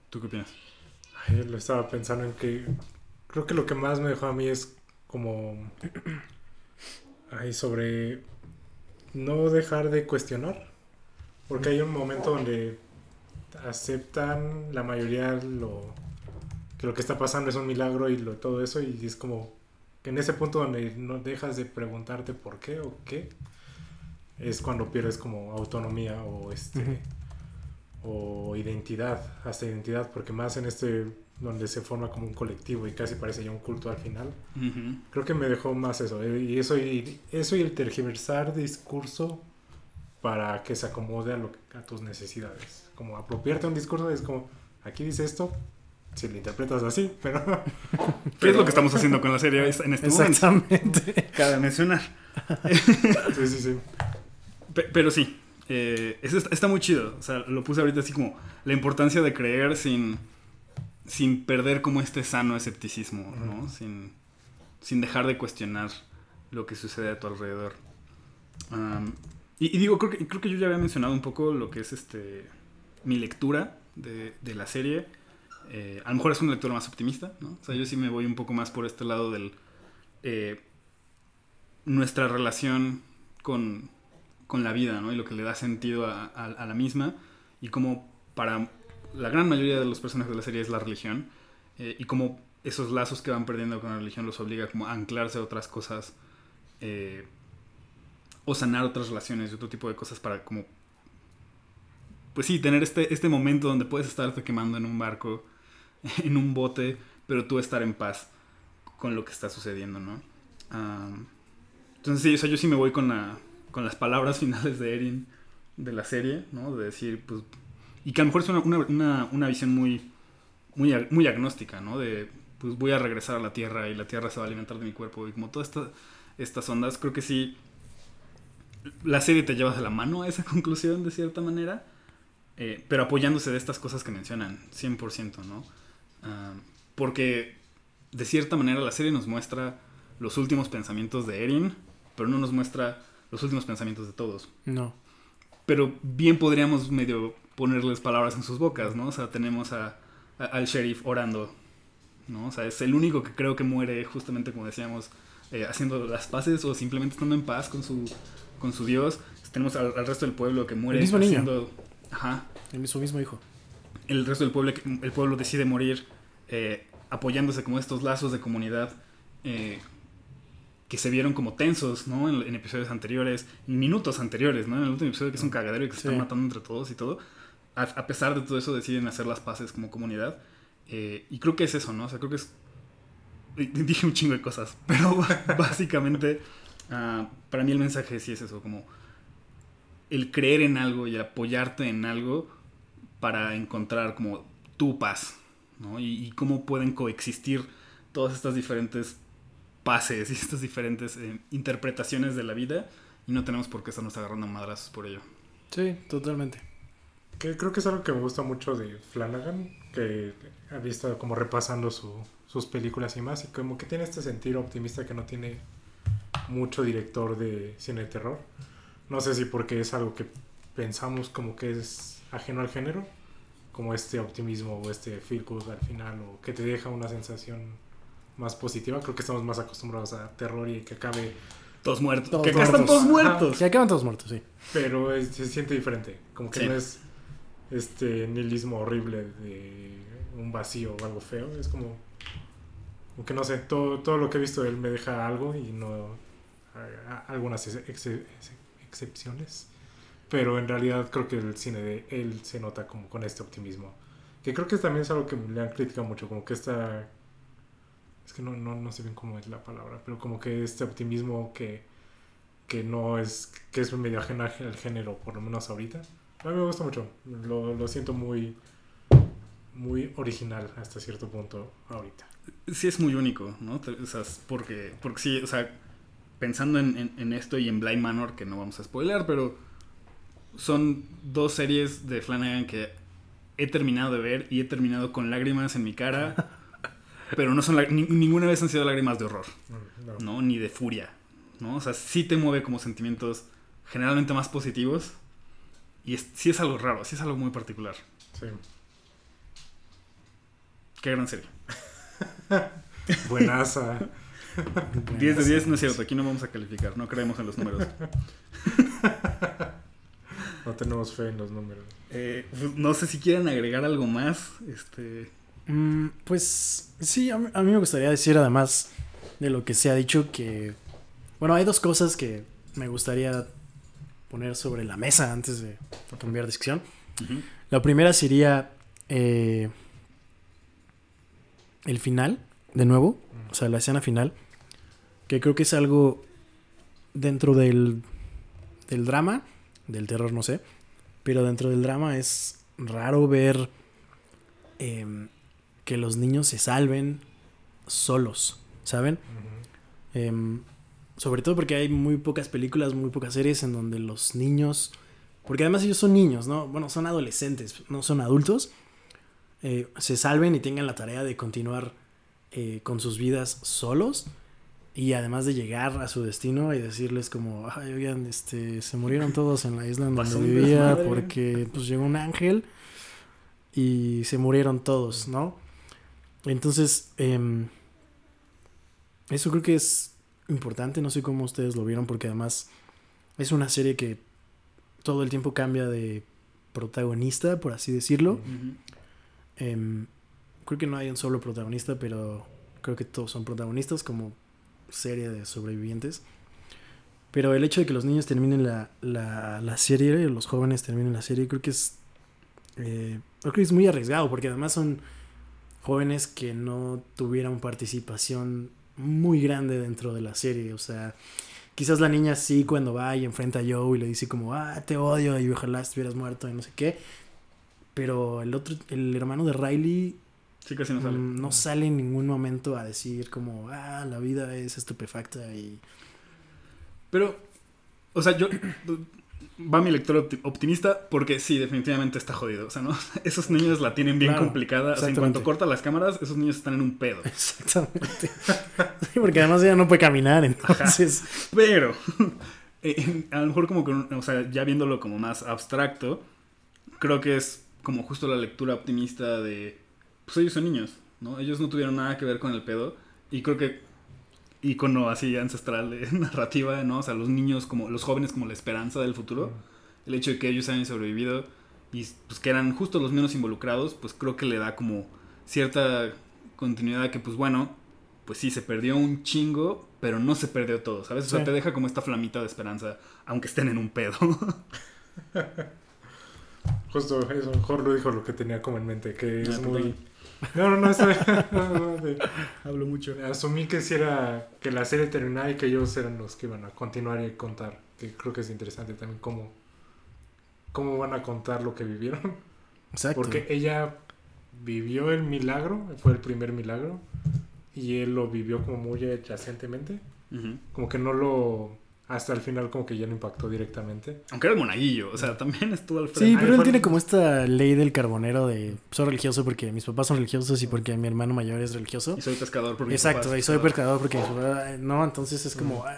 ¿Tú qué opinas? Ay, lo estaba pensando en que creo que lo que más me dejó a mí es como ahí sobre no dejar de cuestionar porque hay un momento donde aceptan la mayoría lo que lo que está pasando es un milagro y lo, todo eso, y es como que en ese punto donde no dejas de preguntarte por qué o qué, es cuando pierdes como autonomía o este o identidad, hasta identidad, porque más en este donde se forma como un colectivo y casi parece ya un culto al final. Creo que me dejó más eso, eh, y eso y eso y el tergiversar discurso para que se acomode a, lo, a tus necesidades. Como apropiarte un discurso es como, aquí dice esto, si lo interpretas así, pero... ¿Qué es lo que estamos haciendo con la serie en este momento? Exactamente. Cabe mencionar. sí, sí, sí. pero sí, eh, está, muy chido. O sea, lo puse ahorita así como la importancia de creer sin, sin perder como este sano escepticismo, ¿no? Sin, sin dejar de cuestionar lo que sucede a tu alrededor. y, digo, creo que, creo que yo ya había mencionado un poco lo que es este mi lectura de, de la serie. Eh, a lo mejor es una lectura más optimista, ¿no? O sea, yo sí me voy un poco más por este lado del... Eh, nuestra relación con, con la vida, ¿no? Y lo que le da sentido a, la misma. Y como para la gran mayoría de los personajes de la serie es la religión. Eh, y como esos lazos que van perdiendo con la religión los obliga como a anclarse a otras cosas. O sanar otras relaciones y otro tipo de cosas para como... Pues sí, tener este, este momento donde puedes estarte quemando en un barco, en un bote, pero tú estar en paz con lo que está sucediendo, ¿no? entonces sí, o sea, yo sí me voy con la, con las palabras finales de Erin de la serie, ¿no? De decir, pues... Y que a lo mejor es una, una, visión muy, muy, muy agnóstica, ¿no? De, pues voy a regresar a la Tierra y la Tierra se va a alimentar de mi cuerpo. Y como todas estas ondas, creo que sí, la serie te lleva de la mano a esa conclusión de cierta manera, eh, pero apoyándose de estas cosas que mencionan, 100%, ¿no? Ah, porque de cierta manera la serie nos muestra los últimos pensamientos de Erin, pero no nos muestra los últimos pensamientos de todos. No. Pero bien podríamos medio ponerles palabras en sus bocas, ¿no? O sea, tenemos a, al sheriff orando, ¿no? O sea, es el único que creo que muere justamente como decíamos, eh, haciendo las paces o simplemente estando en paz con su, con su Dios. Tenemos al, resto del pueblo que muere haciendo... Niño. Ajá. El, su mismo hijo. El resto del pueblo, el pueblo decide morir eh, apoyándose como estos lazos de comunidad eh, que se vieron como tensos, ¿no? En, episodios anteriores, en minutos anteriores, ¿no? En el último episodio que es un cagadero y que se están matando entre todos y todo. A, pesar de todo eso deciden hacer las paces como comunidad. Eh, y creo que es eso, ¿no? O sea, creo que es... Dije un chingo de cosas, pero básicamente ah, para mí el mensaje sí es eso, como el creer en algo y apoyarte en algo para encontrar como tu paz, ¿no? Y, y cómo pueden coexistir todas estas diferentes pases y estas diferentes eh, interpretaciones de la vida y no tenemos por qué estarnos agarrando madrazos por ello. Sí, totalmente. Que creo que es algo que me gusta mucho de Flanagan, que ha visto como repasando sus películas y más, y como que tiene este sentido optimista que no tiene mucho director de cine de terror. No sé si porque es algo que pensamos como que es ajeno al género, como este optimismo o este feel good al final, o que te deja una sensación más positiva. Creo que estamos más acostumbrados a terror y que acabe todos muertos. que acá están todos muertos. Que acaban todos muertos, sí. Pero se siente diferente. Como que no es este nihilismo horrible de un vacío o algo feo. Es como. Como que no sé, todo, todo lo que he visto de él me deja algo y no. algunas excepciones. Pero en realidad creo que el cine de él se nota como con este optimismo. Que creo que también es algo que le han criticado mucho, como que esta es que no, no, no sé bien cómo es la palabra, pero como que este optimismo que, que no es, que es medio ajeno al género, por lo menos ahorita. A mí me gusta mucho, lo, lo siento muy, muy original hasta cierto punto ahorita. Sí es muy único, ¿no? O sea, porque, porque sí, o sea, pensando en, en, esto y en Blind Manor, que no vamos a spoiler, pero son dos series de Flanagan que he terminado de ver y he terminado con lágrimas en mi cara pero no son ninguna vez han sido lágrimas de horror, no. Ni de furia, ¿no? O sea, sí te mueve como sentimientos generalmente más positivos y sí es algo raro, sí es algo muy particular. Sí. Qué gran serie. Buenaza. 10 de 10 no es cierto, aquí no vamos a calificar, no creemos en los números. No tenemos fe en los números. Eh, pues, no sé si quieren agregar algo más. Este, Mm, pues sí, a mí, a mí me gustaría decir además de lo que se ha dicho que, bueno, hay dos cosas que me gustaría poner sobre la mesa antes de cambiar de sección. La primera sería eh, el final, de nuevo, o sea, la escena final, que creo que es algo dentro del, del drama, del terror, no sé, pero dentro del drama es raro ver em, que los niños se salven solos, ¿saben? Em, sobre todo porque hay muy pocas películas, muy pocas series en donde los niños, porque además ellos son niños, ¿no? Bueno, son adolescentes, no son adultos, eh, se salven y tengan la tarea de continuar eh, con sus vidas solos y además de llegar a su destino y decirles como, ay, oigan, este, se murieron todos en la isla donde vivía porque pues llegó un ángel y se murieron todos, ¿no? Entonces, em, eso creo que es importante, no sé cómo ustedes lo vieron porque además es una serie que todo el tiempo cambia de protagonista, por así decirlo. Em, creo que no hay un solo protagonista, pero creo que todos son protagonistas como serie de sobrevivientes. Pero el hecho de que los niños terminen la, la, la serie, los jóvenes terminen la serie, creo que es. Eh, creo que es muy arriesgado, porque además son jóvenes que no tuvieron participación muy grande dentro de la serie. O sea, quizás la niña sí cuando va y enfrenta a Joe y le dice como, ah, te odio y ojalá estuvieras muerto y no sé qué. Pero el otro, el hermano de Riley Sí, casi no sale. Mm, no sale en ningún momento a decir como, ah, la vida es estupefacta y... Pero, o sea, yo... Va mi lector optimista porque sí, definitivamente está jodido. O sea, ¿no? Esos niños la tienen bien complicada. O sea, en cuanto corta las cámaras, esos niños están en un pedo. Exactamente. sí, porque además ella no puede caminar, entonces... Pero, eh, a lo mejor como que, o sea, ya viéndolo como más abstracto, creo que es como justo la lectura optimista de pues ellos son niños, ¿no? Ellos no tuvieron nada que ver con el pedo. Y creo que icono así ancestral de narrativa, ¿no? O sea, los niños como, los jóvenes como la esperanza del futuro. El hecho de que ellos hayan sobrevivido y pues que eran justo los menos involucrados, pues creo que le da como cierta continuidad que pues bueno, pues sí, se perdió un chingo, pero no se perdió todo, ¿sabes? O sea, te deja como esta flamita de esperanza, aunque estén en un pedo. Justo eso, Jorge dijo lo que tenía como en mente, que es muy... No, no, no, Hablo mucho. Asumí que si era que la serie terminaba y que ellos eran los que iban a continuar y contar. Que creo que es interesante también cómo, cómo van a contar lo que vivieron. Exacto. Porque ella vivió el milagro, fue el primer milagro, y él lo vivió como muy adyacentemente. Como que no lo hasta el final como que ya no impactó directamente. Aunque era el monaguillo, o sea, también estuvo al frente. Sí, pero él tiene como esta ley del carbonero de soy religioso porque mis papás son religiosos y porque mi hermano mayor es religioso. Y soy pescador porque Exacto, y soy pescador porque no, entonces es como ah,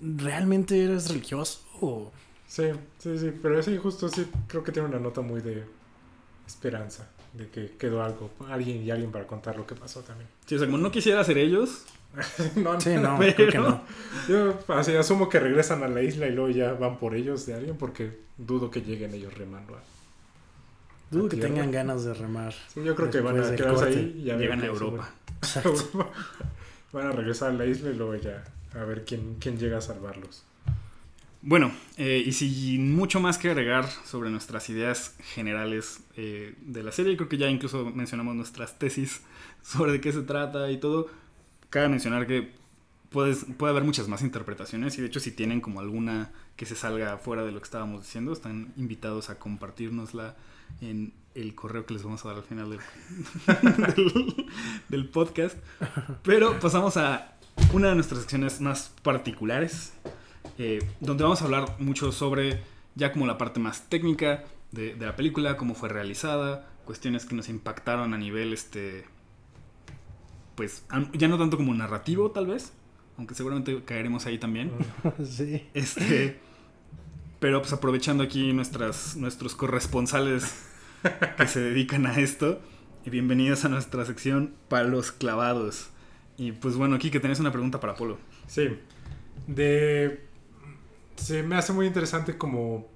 ¿realmente eres religioso? Sí, sí, sí, pero sí justo sí creo que tiene una nota muy de esperanza de que quedó algo, alguien y alguien para contar lo que pasó también. Sí, o sea, como no quisiera ser ellos, no, sí, no, creo que no. Yo así asumo que regresan a la isla y luego ya van por ellos de alguien porque dudo que lleguen ellos remando. dudo que tengan ganas de remar. yo creo que van a quedarse ahí y llegan a Europa. van a regresar a la isla y luego ya a ver quién, quién llega a salvarlos. Bueno, eh, y sin mucho más que agregar sobre nuestras ideas generales eh, de la serie, creo que ya incluso mencionamos nuestras tesis sobre de qué se trata y todo cabe mencionar que puedes, puede haber muchas más interpretaciones y de hecho si tienen como alguna que se salga fuera de lo que estábamos diciendo, están invitados a compartirnosla en el correo que les vamos a dar al final del, del, podcast. Pero pasamos a una de nuestras secciones más particulares, eh, donde vamos a hablar mucho sobre ya como la parte más técnica de, de, la película, cómo fue realizada, cuestiones que nos impactaron a nivel este, pues, ya no tanto como narrativo, tal vez, aunque seguramente caeremos ahí también. sí. Este, pero pues aprovechando aquí nuestras, nuestros corresponsales que se dedican a esto, y bienvenidos a nuestra sección Palos Clavados. Y pues bueno, aquí que tenés una pregunta para Polo. Sí. De. Se me hace muy interesante como.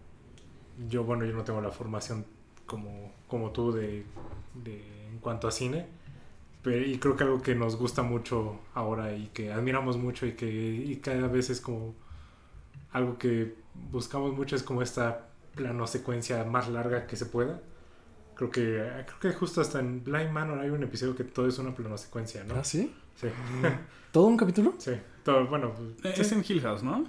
Yo, bueno, yo no tengo la formación como, como tú de, de en cuanto a cine y creo que algo que nos gusta mucho ahora y que admiramos mucho y que y cada vez es como algo que buscamos mucho es como esta plano secuencia más larga que se pueda. Creo que creo que justo hasta en Blind Manor hay un episodio que todo es una plano secuencia, ¿no? ¿Ah, sí? Sí. ¿Todo un capítulo? Sí. Todo, bueno, Eh, pues, Es sí. en Hill House, ¿no?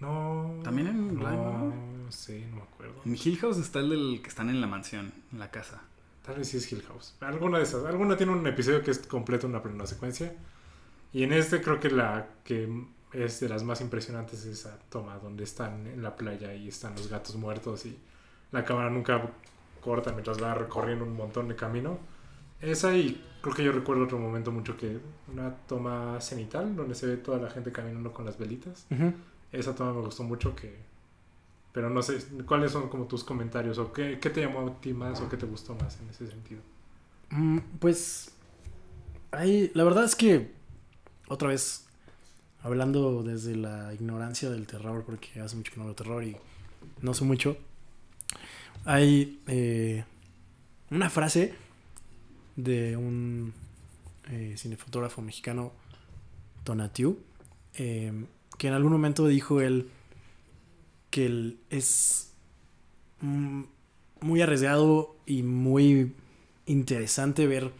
No. ¿También en Blind Manor? No sé, no me acuerdo. En Hill House está el del que están en la mansión, en la casa. Tal vez sí es Hill House. Alguna de esas. Alguna tiene un episodio que es completo una plano secuencia. Y en este creo que la que es de las más impresionantes es esa toma donde están en la playa y están los gatos muertos y la cámara nunca corta mientras va recorriendo un montón de camino. Esa y creo que yo recuerdo otro momento mucho que una toma cenital donde se ve toda la gente caminando con las velitas. Ujú. Esa toma me gustó mucho que... Pero no sé, ¿cuáles son como tus comentarios? ¿O qué, qué te llamó a ti más o qué te gustó más en ese sentido? Mm, Pues. Hay, la verdad es que. Otra vez. Hablando desde la ignorancia del terror, porque hace mucho que no veo terror y no sé mucho. Hay eh, una frase de un eh, cinefotógrafo mexicano, Tonatiu, eh, que en algún momento dijo él que es mm, muy arriesgado y muy interesante ver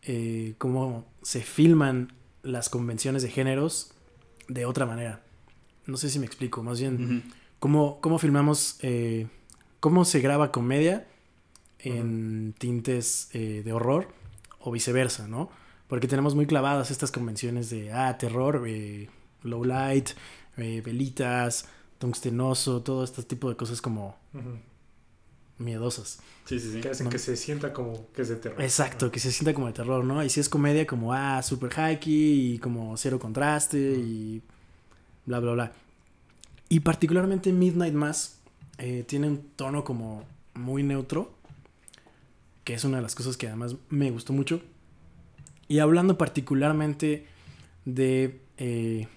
eh, cómo se filman las convenciones de géneros de otra manera. No sé si me explico, más bien cómo, cómo filmamos, eh, cómo se graba comedia en tintes eh, de horror o viceversa, ¿no? Porque tenemos muy clavadas estas convenciones de, ah, terror, low light, velitas, tungstenoso, todo este tipo de cosas como miedosas. Sí, sí, sí. Que hacen No. que se sienta como que es de terror. Exacto, que se sienta como de terror, ¿no? Y si es comedia como, ah, super hacky y como cero contraste y bla, bla, bla. Y particularmente Midnight Mass eh, tiene un tono como muy neutro, que es una de las cosas que además me gustó mucho. Y hablando particularmente de eh,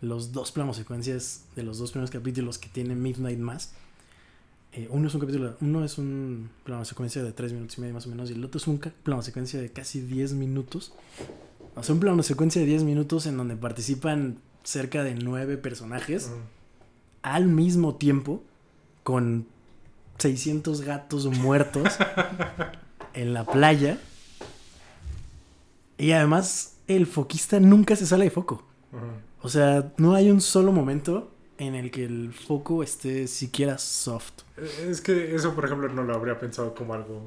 los dos planos secuencias de los dos primeros capítulos que tiene Midnight Mass. eh, uno es un capítulo, uno es un plano secuencia de 3 minutos y medio más o menos, y el otro es un plano secuencia de casi 10 minutos. O sea, un plano secuencia de 10 minutos en donde participan cerca de 9 personajes al mismo tiempo con 600 gatos muertos en la playa. Y además, el foquista nunca se sale de foco. Ujú. O sea, no hay un solo momento en el que el foco esté siquiera soft. Eh, Es que eso, por ejemplo, no lo habría pensado como algo.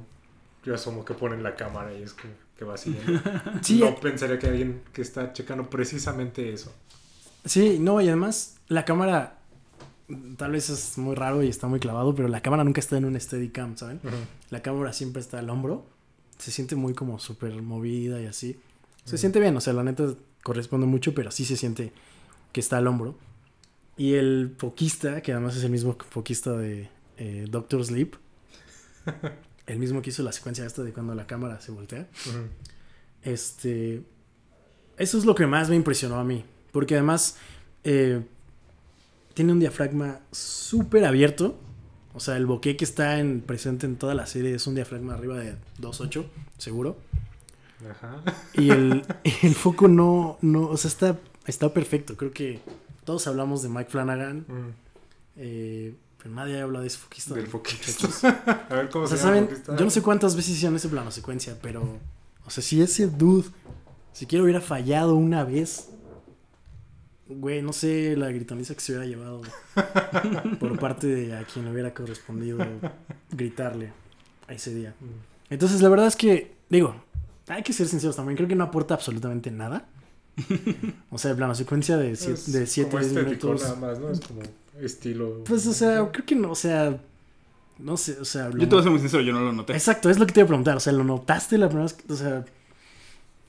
Yo asumo que ponen la cámara y es como que va siguiendo. Sí, no pensaría que alguien que está checando precisamente eso. sí, no, y además la cámara tal vez es muy raro y está muy clavado, pero la cámara nunca está en un steadicam, ¿saben? Ujú. La cámara siempre está al hombro. Se siente muy como súper movida y así. Se siente bien, o sea, la neta corresponde mucho, pero sí se siente que está al hombro. Y el foquista, que además es el mismo foquista de eh, Doctor Sleep, el mismo que hizo la secuencia esta de cuando la cámara se voltea. Este. Eso es lo que más me impresionó a mí. Porque además. eh, tiene un diafragma súper abierto. O sea, el bokeh que está en, presente en toda la serie es un diafragma arriba de 2.8, seguro. Ajá. Y el, el foco no, no. O sea, está, está perfecto. Creo que todos hablamos de Mike Flanagan. Ujú. eh, pero nadie habla de ese foquista. Del foquista. A ver cómo O sea, se llama ¿saben? Yo no sé cuántas veces hicieron ese plano secuencia, pero. O sea, si ese dude siquiera hubiera fallado una vez. Güey, no sé la gritoniza que se hubiera llevado por parte de a quien le hubiera correspondido gritarle a ese día. Ujú. Entonces, la verdad es que, digo, hay que ser sinceros también. Creo que no aporta absolutamente nada. O sea, el plano secuencia de 7 Es de siete, como 10 estético minutos. nada más, ¿no? Es como estilo. Pues, o sea, creo que no, o sea. No sé, o sea. Yo te voy a ser muy sincero, yo no lo noté. Exacto, es lo que te iba a preguntar. O sea, ¿lo notaste la primera vez? que- O sea,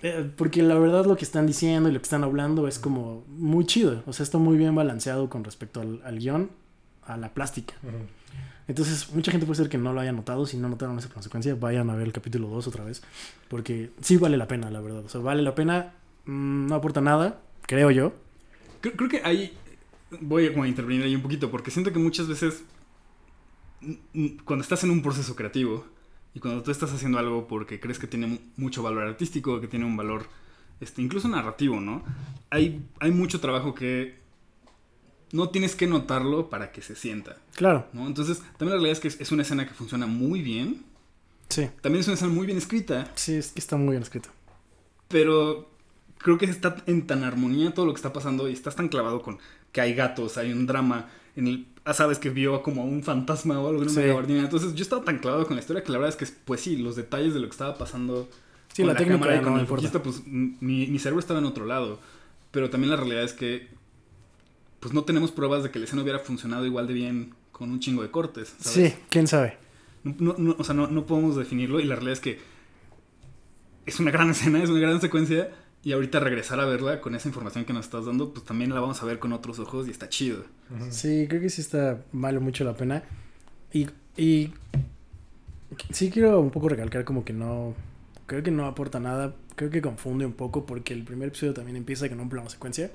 eh, porque la verdad lo que están diciendo y lo que están hablando es como muy chido. O sea, está muy bien balanceado con respecto al, al guion, a la plástica. Entonces, mucha gente puede ser que no lo haya notado. Si no notaron esa consecuencia, vayan a ver el capítulo 2 otra vez. Porque sí vale la pena, la verdad. O sea, vale la pena. mm, no aporta nada, creo yo. Creo, creo que ahí voy a como intervenir ahí un poquito, porque siento que muchas veces cuando estás en un proceso creativo Y cuando tú estás haciendo algo porque crees que tiene mu- mucho valor artístico, que tiene un valor este, incluso narrativo, ¿no? Hay, hay mucho trabajo que no tienes que notarlo para que se sienta, Claro, ¿no? Entonces, también la realidad es que es, una escena que funciona muy bien. sí. También es una escena muy bien escrita, Sí, es que está muy bien escrito. pero creo que está en tan armonía todo lo que está pasando y estás tan clavado con que hay gatos, hay un drama. En el, ah, sabes que vio como un fantasma o algo en una Sí. gabardina. Entonces yo estaba tan clavado con la historia que la verdad es que, pues sí, los detalles de lo que estaba pasando Sí, con la, técnica cámara y con el foquista, pues mi, mi cerebro estaba en otro lado. Pero también la realidad es que, pues no tenemos pruebas de que la escena hubiera funcionado igual de bien con un chingo de cortes. ¿sabes? Sí, quién sabe. No, no- no, o sea, no, no podemos definirlo y la realidad es que es una gran escena, es una gran secuencia y ahorita regresar a verla con esa información que nos estás dando, pues también la vamos a ver con otros ojos y está chido. Sí, creo que sí está, vale mucho la pena. Y, y sí quiero un poco recalcar como que no, creo que no aporta nada, creo que confunde un poco porque el primer episodio también empieza con un plano secuencia.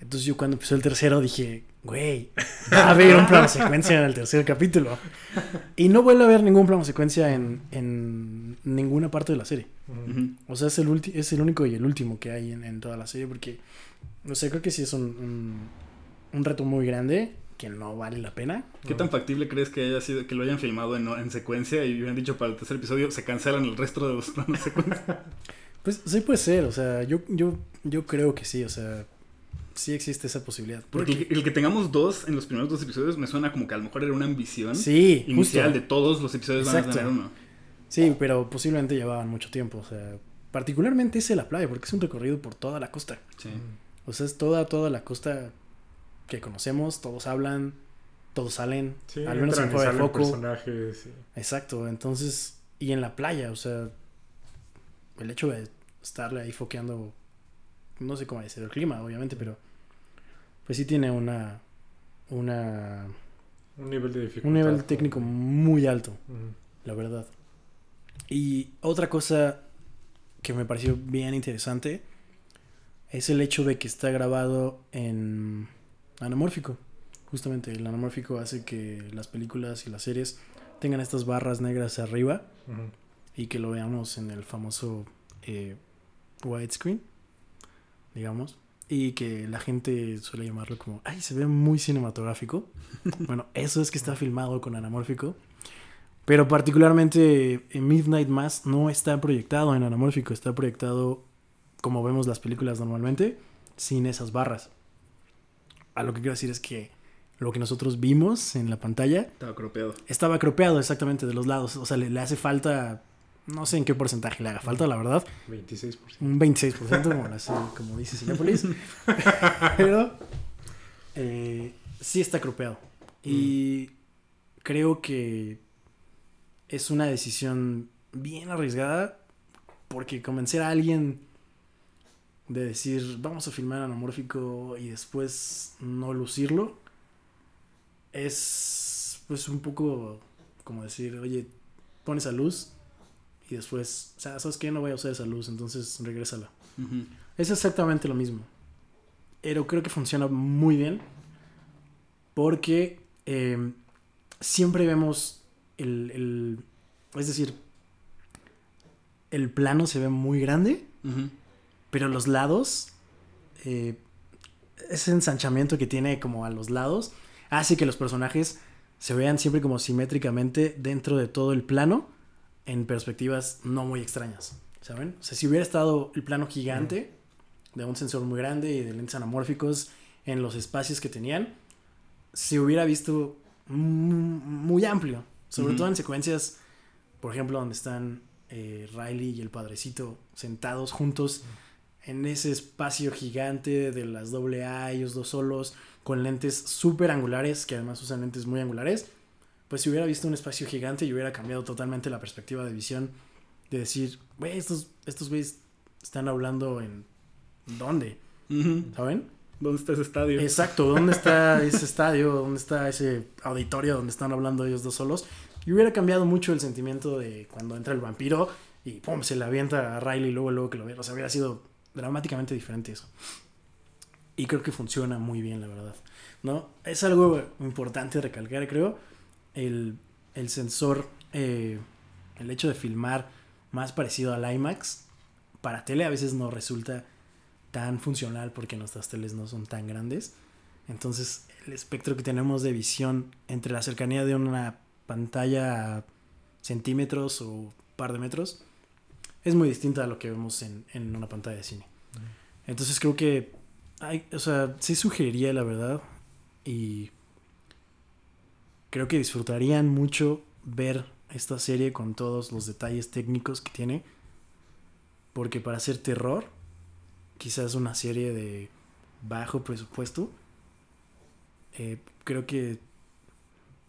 Entonces yo cuando empezó el tercero dije, güey, va a haber un plano secuencia en el tercer capítulo. Y no vuelve a haber ningún plano secuencia en, en ninguna parte de la serie. O sea, es el, ulti- es el único y el último que hay en, en toda la serie porque, no sé, creo que sí es un, un, un reto muy grande que no vale la pena. ¿Qué tan factible crees que haya sido que lo hayan filmado en, en secuencia y hubieran dicho para el tercer episodio se cancelan el resto de los planos secuencia? Pues sí puede ser, o sea, yo, yo, yo creo que sí, o sea, sí existe esa posibilidad. Porque el, el que tengamos dos en los primeros dos episodios me suena como que a lo mejor era una ambición sí, inicial justo. de todos los episodios van a Exacto. tener uno. Sí, pero posiblemente llevaban mucho tiempo, o sea, particularmente ese de la playa, porque es un recorrido por toda la costa. Sí. O sea, es toda, toda la costa que conocemos, todos hablan, todos salen, Sí, al menos en fuera de foco. personajes. sí. Exacto, entonces, y en la playa, o sea, el hecho de estarle ahí foqueando, no sé cómo decir el clima, obviamente, pero pues sí tiene una, una, Un nivel de dificultad. un nivel técnico muy alto, la verdad. Y otra cosa que me pareció bien interesante es el hecho de que está grabado en anamórfico. Justamente el anamórfico hace que las películas y las series tengan estas barras negras arriba y que lo veamos en el famoso eh, widescreen, digamos, y que la gente suele llamarlo como, ay, se ve muy cinematográfico. bueno, eso es que está filmado con anamórfico, pero particularmente en Midnight Mass no está proyectado en anamórfico, está proyectado como vemos las películas normalmente, sin esas barras. A lo que quiero decir es que lo que nosotros vimos en la pantalla Estaba cropeado. estaba cropeado exactamente de los lados. O sea, le, le hace falta. No sé en qué porcentaje le haga falta, la verdad. 26%. Un 26%, como, la- como dice Cinepolis. Pero eh, sí está cropeado. Y creo que es una decisión bien arriesgada. Porque convencer a alguien de decir vamos a filmar anamórfico y después no lucirlo es pues un poco como decir, oye, pon esa luz y después, o sea, ¿sabes qué? No voy a usar esa luz, entonces regrésala. Es exactamente lo mismo. Pero creo que funciona muy bien porque eh, siempre vemos el, el- Es decir, el plano se ve muy grande, pero los lados, eh, ese ensanchamiento que tiene como a los lados, hace que los personajes se vean siempre como simétricamente dentro de todo el plano, en perspectivas no muy extrañas, ¿saben? O sea, si hubiera estado el plano gigante, de un sensor muy grande y de lentes anamórficos en los espacios que tenían, se hubiera visto mu- muy amplio, sobre todo en secuencias, por ejemplo, donde están eh, Riley y el padrecito sentados juntos en ese espacio gigante de las AA, ellos dos solos, con lentes súper angulares, que además usan lentes muy angulares, pues si hubiera visto un espacio gigante y hubiera cambiado totalmente la perspectiva de visión de decir, güey, estos, estos güeyes están hablando en... ¿Dónde? Ujú. ¿Saben? ¿Dónde está ese estadio? Exacto, ¿dónde está ese estadio? ¿Dónde está ese auditorio donde están hablando ellos dos solos? Y hubiera cambiado mucho el sentimiento de cuando entra el vampiro y pum, se le avienta a Riley luego, luego que lo ve. O sea, hubiera sido dramáticamente diferente eso. Y creo que funciona muy bien, la verdad. ¿No? Es algo importante recalcar, creo. El, el sensor eh, el hecho de filmar más parecido al IMAX, para tele a veces no resulta tan funcional porque nuestras teles no son tan grandes. Entonces, el espectro que tenemos de visión entre la cercanía de una pantalla a centímetros o par de metros es muy distinta a lo que vemos en, en una pantalla de cine. Entonces creo que hay, o sea, sí sugeriría la verdad y creo que disfrutarían mucho ver esta serie con todos los detalles técnicos que tiene. Porque para hacer terror, quizás una serie de bajo presupuesto, eh, creo que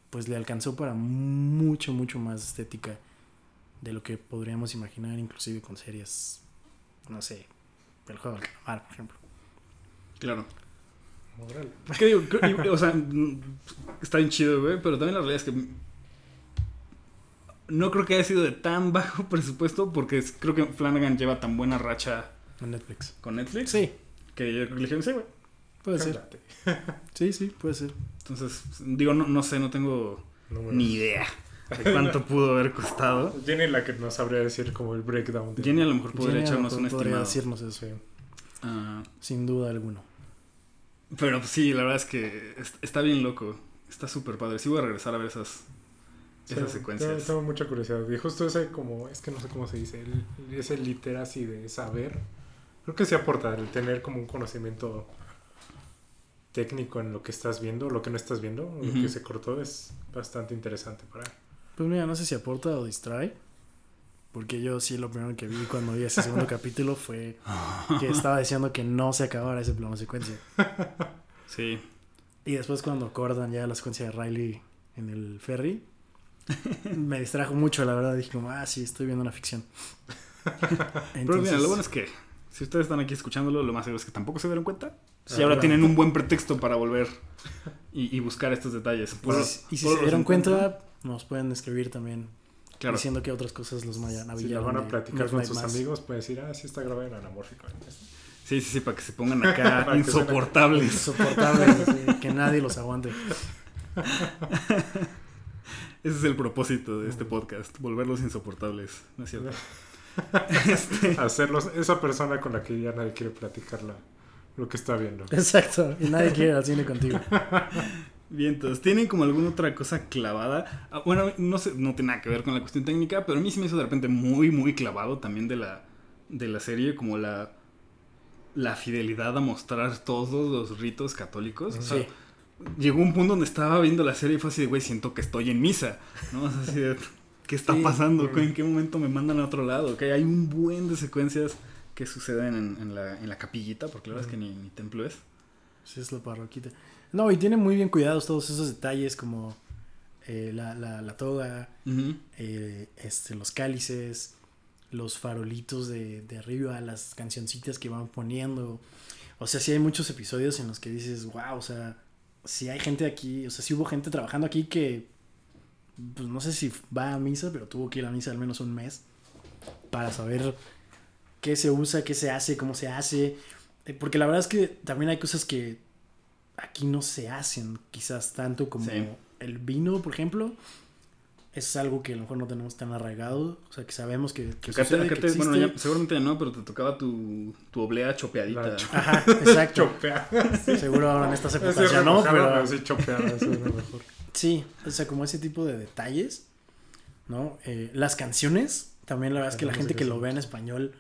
pues le alcanzó para mucho, mucho más estética de lo que podríamos imaginar, inclusive con series, no sé, el juego del calamar, por ejemplo. Claro. Órale. ¿Qué digo? O sea, mm, está bien chido, güey, pero también la realidad es que no creo que haya sido de tan bajo presupuesto porque creo que Flanagan lleva tan buena racha Netflix. con Netflix Sí, que yo creo que le dijeron, sí, güey. puede ser. Cállate. Sí, sí, puede ser. Entonces, digo, no, no sé, no tengo ni idea de cuánto pudo haber costado. Jenny la que nos sabría decir como el breakdown. de- Jenny a lo mejor podría Jenny echarnos un podría estimado. decirnos eso, Sí. Ah, sin duda alguna. Pero pues, sí, la verdad es que est- está bien loco. Está súper padre. Sí voy a regresar a ver esas, Sí, esas Tengo, secuencias. tengo mucha curiosidad. Y justo ese como, es que no sé cómo se dice, el, ese literacy de saber. Creo que sí aporta el tener como un conocimiento técnico en lo que estás viendo, lo que no estás viendo, o lo que se cortó es bastante interesante para Pues mira, no sé si aporta o distrae. Porque yo sí lo primero que vi cuando vi ese segundo capítulo fue que estaba diciendo que no se acabara ese plano secuencia. Sí. Y después cuando cortan ya la secuencia de Riley en el ferry, me distrajo mucho, la verdad. Dije como, ah, sí, estoy viendo una ficción. Pero mira, lo bueno es que si ustedes están aquí escuchándolo, lo más seguro es que tampoco se dieron cuenta. Ah, Y ahora claro. tienen un buen pretexto para volver y, y buscar estos detalles. Por- y si por se dieron cuenta, nos pueden escribir también Claro. diciendo que otras cosas los vayan a Si la van a platicar con sus amigos, pueden decir, ah, sí está grabado en anamórfico. Sí, sí, sí, para que se pongan acá insoportables. Insoportables, así, que nadie los aguante. Ese es el propósito de este podcast, volverlos insoportables. ¿No es cierto? Hacerlos esa persona con la que ya nadie quiere platicar la- lo que está viendo. Exacto, y nadie quiere ir al cine contigo. Bien, entonces, ¿tienen como alguna otra cosa clavada? Ah, bueno, no sé, no tiene nada que ver con la cuestión técnica, pero a mí sí me hizo de repente muy, muy clavado también de la, de la serie, como la, la fidelidad a mostrar todos los ritos católicos. O sea, llegó un punto donde estaba viendo la serie y fue así de, güey, siento que estoy en misa, ¿no? O sea, así de, ¿qué está Sí. pasando? ¿En qué momento me mandan a otro lado? Que hay un buen de secuencias que suceden en, en la, en la capillita, porque la verdad es que ni, ni templo es. Sí, es la parroquita. No, y tiene muy bien cuidados todos esos detalles como eh, la, la, la toga, eh, este, los cálices, los farolitos de, de arriba, las cancioncitas que van poniendo. O sea, sí hay muchos episodios en los que dices, wow, o sea, si hay gente aquí, o sea, sí hubo gente trabajando aquí que, pues no sé si va a misa, pero tuvo que ir a misa al menos un mes para saber qué se usa, qué se hace, cómo se hace. Eh, Porque la verdad es que también hay cosas que aquí no se hacen, quizás tanto como Sí. el vino, por ejemplo. Es algo que a lo mejor no tenemos tan arraigado. O sea, que sabemos que, que Acá te- sucede, acá que te- bueno, existe. ya- seguramente ya no, pero te tocaba tu, tu oblea chopeadita. Cho- Ajá, exacto. Chopea. Seguro ahora en estas Es épocas ya no, pero... sí, chopeada, eso es lo mejor. Sí, o sea, como ese tipo de detalles, ¿no? Eh, las canciones, también la verdad es que La gente que lo ve en español,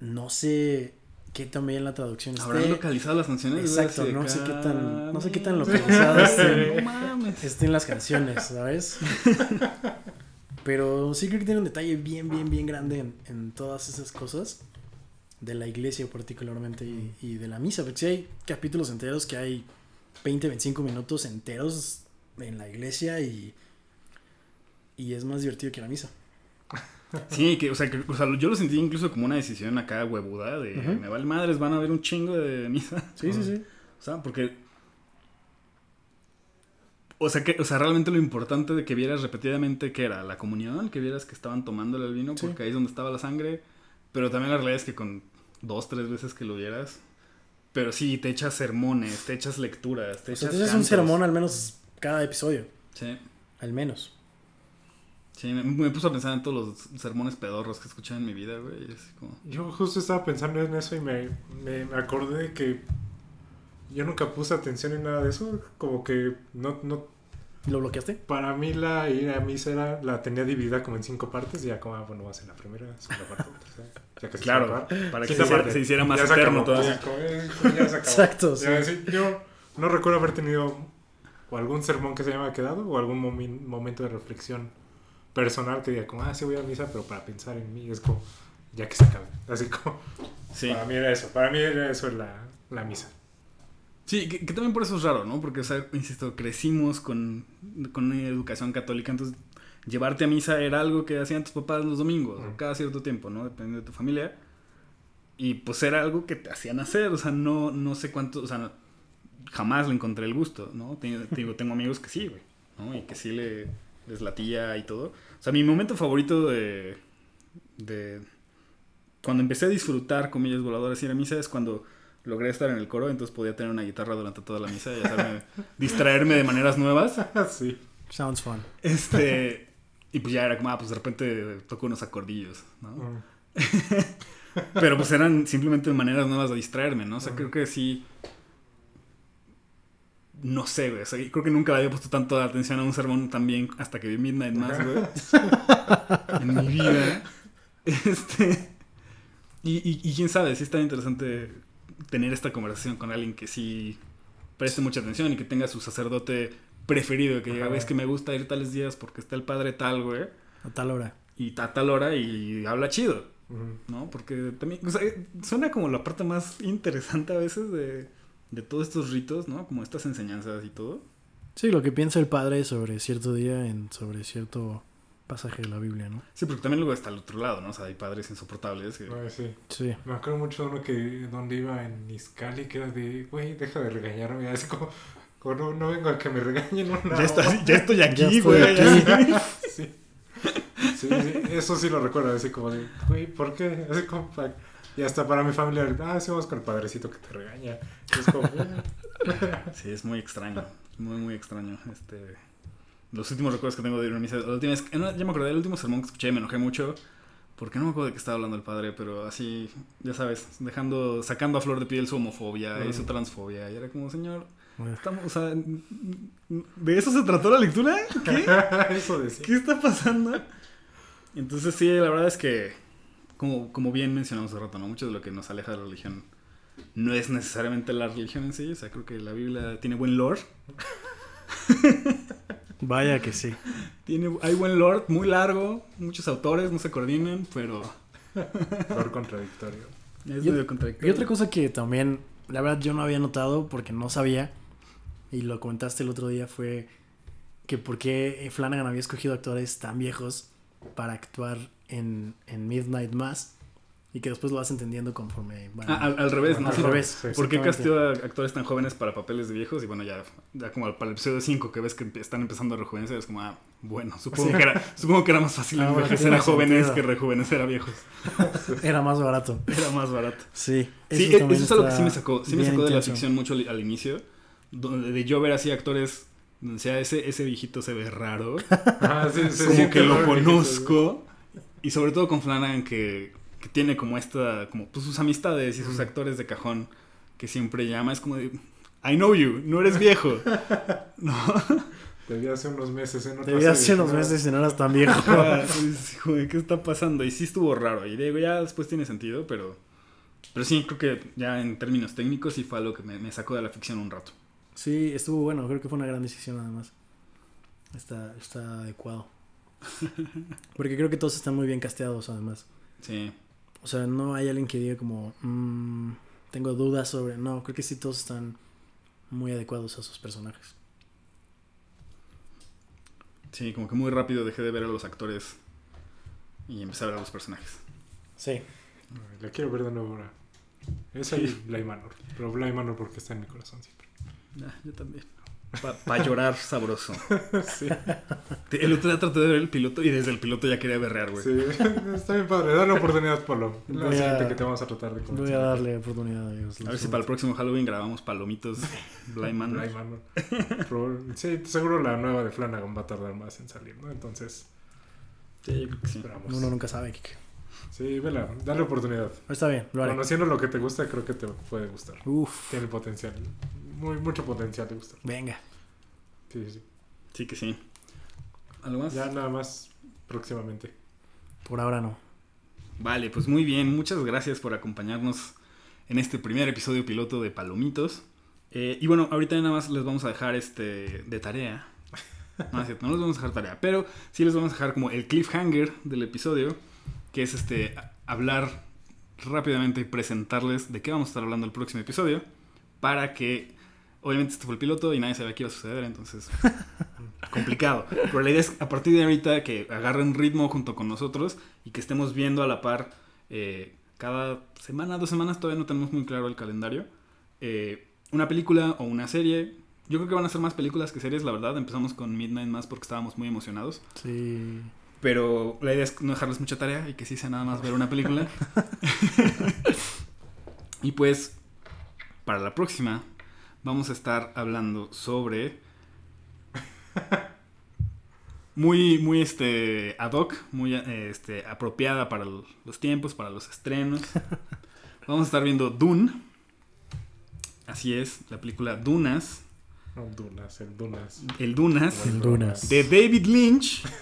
no sé qué tan bien la traducción ¿Habrán esté. localizado las canciones? Exacto, no sé qué tan- no sé qué tan localizadas estén las canciones, ¿sabes? Pero sí creo que tiene un detalle bien, bien, bien grande en, en todas esas cosas. De la iglesia particularmente y, y de la misa. Porque sí hay capítulos enteros que hay 20, 25 minutos enteros en la iglesia y, y es más divertido que la misa. Sí, que, o sea, que, o sea, yo lo sentí incluso como una decisión acá huevuda de Ujú. me vale madres, van a ver un chingo de misa. Sí, sí, sí. O sea, porque. O sea, que, o sea, realmente lo importante de que vieras repetidamente que era la comunión, que vieras que estaban tomando el vino, Sí. porque ahí es donde estaba la sangre. Pero también la realidad es que con dos, tres veces que lo vieras. Pero sí, te echas sermones, te echas lecturas, te O sea, echas. entonces es un sermón al menos cada episodio. Sí. Al menos. Sí, me, me puso a pensar en todos los sermones pedorros que escuché en mi vida, güey. y así como... Yo justo estaba pensando en eso y me, me, me acordé de que yo nunca puse atención en nada de eso. Como que no, no ¿Lo bloqueaste? para mí la ir a misa era, la tenía dividida como en cinco partes y ya como, ah, bueno, vas en la primera, segunda parte, tercera, ya se Claro, para que se hiciera, parte. se hiciera más eterno todavía. ya como, ya se acabó. Exacto, sí. Ya, sí, Yo no recuerdo haber tenido o algún sermón que se me haya quedado o algún momen- momento de reflexión personal que diga como, ah, sí voy a misa, pero para pensar en mí es como, ya que se acabe. Así como, Sí. para mí era eso, para mí era eso la, la misa. Sí, que, que también por eso es raro, ¿no? Porque, o sea, insisto, crecimos con, con una educación católica, entonces llevarte a misa era algo que hacían tus papás los domingos, Ujú. o cada cierto tiempo, ¿no? Dependiendo de tu familia. Y pues era algo que te hacían hacer, o sea, no, no sé cuánto, o sea, jamás le encontré el gusto, ¿no? Te, te digo, tengo amigos que sí, güey, ¿no? Y que sí le, les latía y todo. O sea, mi momento favorito de, de cuando empecé a disfrutar comillas voladoras y ir a misa es cuando logré estar en el coro, entonces podía tener una guitarra durante toda la misa y hacerme distraerme de maneras nuevas. sí. Sounds fun. Este, y pues ya era como, ah, pues de repente toco unos acordillos, ¿no? Mm. Pero pues eran simplemente maneras nuevas de distraerme, ¿no? O sea, Ujú. creo que sí. No sé, güey. O sea, creo que nunca le había puesto tanto atención a un sermón también hasta que vi Midnight Mass, güey. en mi vida. Este. Y, y, y quién sabe, sí está interesante tener esta conversación con alguien que sí preste mucha atención y que tenga su sacerdote preferido, que diga, ves que me gusta ir tales días porque está el padre tal, güey, A tal hora. y a tal hora y habla chido. ¿no? Porque también, o sea, suena como la parte más interesante a veces de, de todos estos ritos, ¿no? Como estas enseñanzas y todo. Sí, lo que piensa el padre sobre cierto día en sobre cierto pasaje de la Biblia, ¿no? Sí, porque también luego está al otro lado, ¿no? O sea, hay padres insoportables que... Ay, sí. Sí. Me acuerdo mucho de uno que donde iba en Iscali que era de, güey, deja de regañarme. Así como, como no, no vengo a que me regañen una Ya, está, hora". ya estoy aquí, Ya estoy güey. aquí. Sí. Sí, sí, eso sí lo recuerdo, así como de, güey, ¿por qué? Así como, pa- y hasta para mi familia, ah, sí, vamos con el padrecito que te regaña. Es como. Sí, es muy extraño. Muy, muy extraño. Este... Los últimos recuerdos que tengo de ir a misa... La última vez... ya me acordé del último sermón que escuché, me enojé mucho. Porque no me acuerdo de qué estaba hablando el padre, pero así, ya sabes, dejando, sacando a flor de piel su homofobia y su Mm. transfobia. Y era como, señor, estamos, o sea, ¿de eso se trató la lectura? ¿Qué? eso. ¿Qué está pasando? Entonces sí, la verdad es que, como, como bien mencionamos hace rato, ¿no? Mucho de lo que nos aleja de la religión no es necesariamente la religión en sí. O sea, creo que la Biblia tiene buen lore. Vaya que sí. Tiene, hay buen lore, muy largo. Muchos autores no se coordinan, pero Por contradictorio. es Y- medio Y contradictorio. otra cosa que también, la verdad, yo no había notado porque no sabía, y lo comentaste el otro día, fue que por qué Flanagan había escogido actores tan viejos para actuar en, en Midnight Mass y que después lo vas entendiendo conforme van. Ah, al, al revés, ¿no? Al Sí, revés. sí. ¿Por qué casteó a actores tan jóvenes para papeles de viejos? Y bueno, ya, ya como para el episodio 5 que ves que están empezando a rejuvenecer, es como, ah, bueno, supongo, Sí. que, era, supongo que era más fácil Ah, bueno, envejecer a jóvenes sentido. que rejuvenecer a viejos. Era más barato. Era más barato. Sí. Sí, eso eso, también es algo que sí me sacó. Sí me sacó de la ficción mucho al, al inicio. Donde de yo ver así actores. donde decía, ese, ese viejito se ve raro. Ah, sí, sí, como sí, que lo conozco. Y sobre todo con Flanagan que, que tiene como esta. Como pues, sus amistades y sus actores de cajón. Que siempre llama. Es como de. I know you, no eres viejo. No. Debía hace unos meses, ¿eh? No te a hacer unos meses y no eras tan viejo. Ah, ¿Qué está pasando? Y sí estuvo raro. Y digo, ya después tiene sentido, pero. Pero sí, creo que ya en términos técnicos sí fue algo que me, me sacó de la ficción un rato. Sí, estuvo bueno. Creo que fue una gran decisión además. Está, está adecuado. Porque creo que todos están muy bien casteados además. Sí. O sea, no hay alguien que diga como, "Mm, tengo dudas sobre... No, creo que sí todos están muy adecuados a sus personajes. Sí, como que muy rápido dejé de ver a los actores y empecé a ver a los personajes. Sí. La quiero ver de nuevo ahora. Esa y Bly Manor. Pero Bly Manor porque está en mi corazón siempre. Ah, yo también. Para llorar sabroso. Sí, El otro día traté de ver el piloto y desde el piloto ya quería berrear, güey. sí. Está bien padre. Dale oportunidad, Polo. La Voy a- siguiente que te vamos a tratar de Voy a darle oportunidad a ellos. A ver si para el próximo Halloween grabamos palomitos Blind Man. Bly Manor. Sí, seguro la nueva de Flanagan va a tardar más en salir, ¿no? Entonces, Sí, yo creo que sí. Esperamos. Uno nunca sabe, Kike. Sí, vela, dale oportunidad. Está bien, lo haré. Conociendo lo que te gusta, creo que te puede gustar. Uf, Tiene potencial. Muy, mucho potencial de gustar. venga. Sí, sí, sí. Sí que sí. ¿Algo más? Ya nada más próximamente. Por ahora no. Vale, pues muy bien. Muchas gracias por acompañarnos en este primer episodio piloto de Palomitos. Eh, y bueno, ahorita nada más les vamos a dejar este de tarea. No, es cierto, no les vamos a dejar tarea, pero sí les vamos a dejar como el cliffhanger del episodio, que es este hablar rápidamente y presentarles de qué vamos a estar hablando el próximo episodio, para que obviamente este fue el piloto y nadie sabía qué iba a suceder, entonces complicado. Pero la idea es a partir de ahorita que agarren ritmo junto con nosotros y que estemos viendo a la par eh, cada semana, dos semanas, todavía no tenemos muy claro el calendario. eh, una película o una serie. Yo creo que van a ser más películas que series, la verdad. Empezamos con Midnight más porque estábamos muy emocionados. Sí. Pero la idea es no dejarles mucha tarea y que sí sea nada más ver una película. y pues, para la próxima, vamos a estar hablando sobre. Muy, muy este, ad hoc, muy eh, este, apropiada para los tiempos, para los estrenos. Vamos a estar viendo Dune. Así es, la película Dunas. No, Dunas, el Dunas. El Dunas. El Dunas. De David Lynch.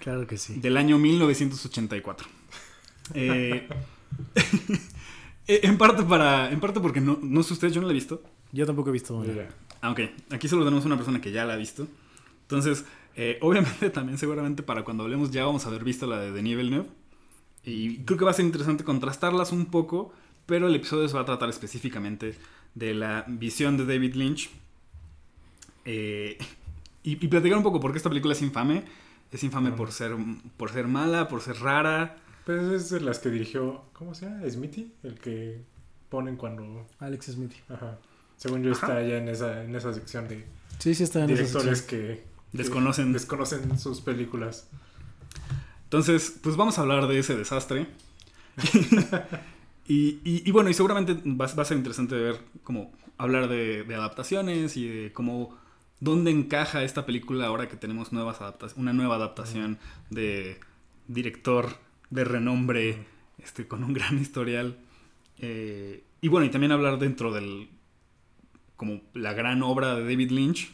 Claro que sí. del año 1984. Eh, eh, en parte para en parte porque no, no sé ustedes, yo no la he visto. Yo tampoco he visto una. Ah, ok. Aquí solo tenemos una persona que ya la ha visto. Entonces, eh, obviamente también seguramente para cuando hablemos ya vamos a haber visto la de Denis Villeneuve. Y creo que va a ser interesante contrastarlas un poco, pero el episodio se va a tratar específicamente de la visión de David Lynch. Eh, y, y platicar un poco por qué esta película es infame. Es infame por ser, por ser mala, por ser rara. Pues es de las que dirigió, ¿cómo se llama? ¿Smithy? El que ponen cuando... Alex Smith. Ajá. Según yo Ajá. está allá en esa, en esa sección de Sí, sí está en directores que, que Desconocen. desconocen sus películas. Entonces, pues vamos a hablar de ese desastre. y, y- y bueno, y seguramente va, va a ser interesante ver cómo hablar de, de adaptaciones y de cómo dónde encaja esta película ahora que tenemos nuevas adaptaciones, una nueva adaptación de director de renombre, este, con un gran historial. Eh, y bueno, y también hablar dentro del como la gran obra de David Lynch,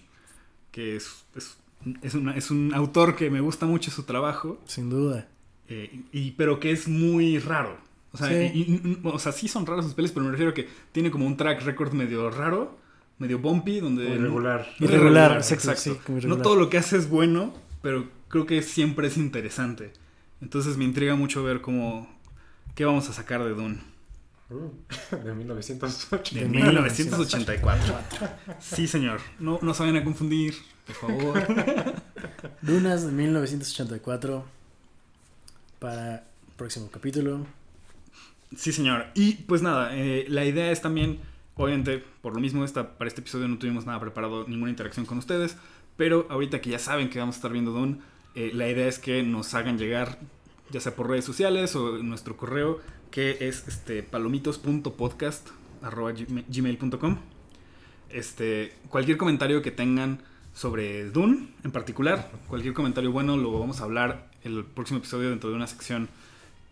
que es, es, es una- es un autor que me gusta mucho su trabajo. Sin duda. Eh, y, pero que es muy raro. O sea, Sí. y- y- o sea, sí son raros sus pelis, pero me refiero a que tiene como un track record medio raro, medio bumpy, donde... Muy regular. Muy Irregular, regular, exacto, exacto. sí, como no irregular. todo lo que hace es bueno, pero creo que siempre es interesante. Entonces me intriga mucho ver cómo... ¿Qué vamos a sacar de Dune? Uh, de 1908. De De 1984. Sí, señor. No, no se vayan a confundir, por favor. Dunas de 1984. Para el próximo capítulo. Sí, señor. Y pues nada, eh, la idea es también, obviamente, por lo mismo, esta, para este episodio no tuvimos nada preparado, ninguna interacción con ustedes, pero ahorita que ya saben que vamos a estar viendo Dune, eh, la idea es que nos hagan llegar, ya sea por redes sociales o en nuestro correo, que es este palomitos.podcast.gmail.com. Este, cualquier comentario que tengan sobre Dune en particular, cualquier comentario bueno lo vamos a hablar el próximo episodio dentro de una sección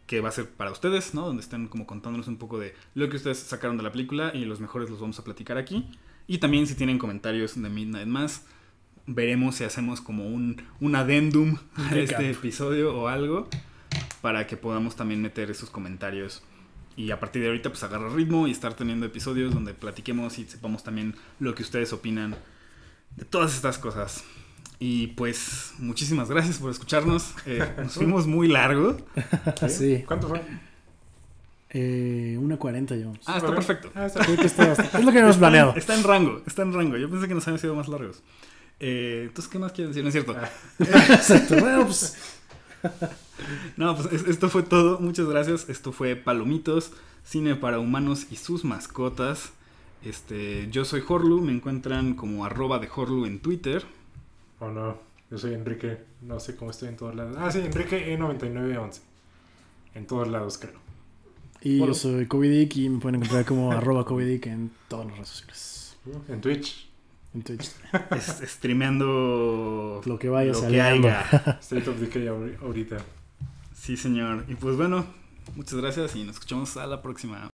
que va a ser para ustedes, ¿no? Donde estén como contándonos un poco de lo que ustedes sacaron de la película y los mejores los vamos a platicar aquí. Y también si tienen comentarios de Midnight Mass, veremos si hacemos como un, un adendum a recap. este episodio o algo para que podamos también meter esos comentarios. Y a partir de ahorita pues agarrar ritmo y estar teniendo episodios donde platiquemos y sepamos también lo que ustedes opinan de todas estas cosas. Y pues muchísimas gracias por escucharnos. Eh, nos fuimos muy largo. Sí. ¿Cuánto fue? Eh, una 40 llevamos. Ah, está perfecto. Ah, está Creo que está bastante- Es lo que habíamos planeado. Está en rango, está en rango. Yo pensé que nos habían sido más largos. Eh, entonces, ¿qué más quieres decir? No es cierto. Ah. Exacto. Bueno, pues. No, pues es- esto fue todo. Muchas gracias. Esto fue Palomitos, cine para humanos y sus mascotas. Este, yo soy Horlu, me encuentran como arroba de Horlu en Twitter. O no, yo soy Enrique, no sé cómo estoy en todos lados. Ah, sí, Enrique E9911. En todos lados, creo. Y Bueno. yo soy Covidic y me pueden encontrar como arroba Covidic en todas las redes sociales. En Twitch. En Twitch. es- streameando Lo que vaya lo que saliendo. haya. State of Decay ahori- ahorita. Sí, señor. Y pues bueno, muchas gracias y nos escuchamos a la próxima.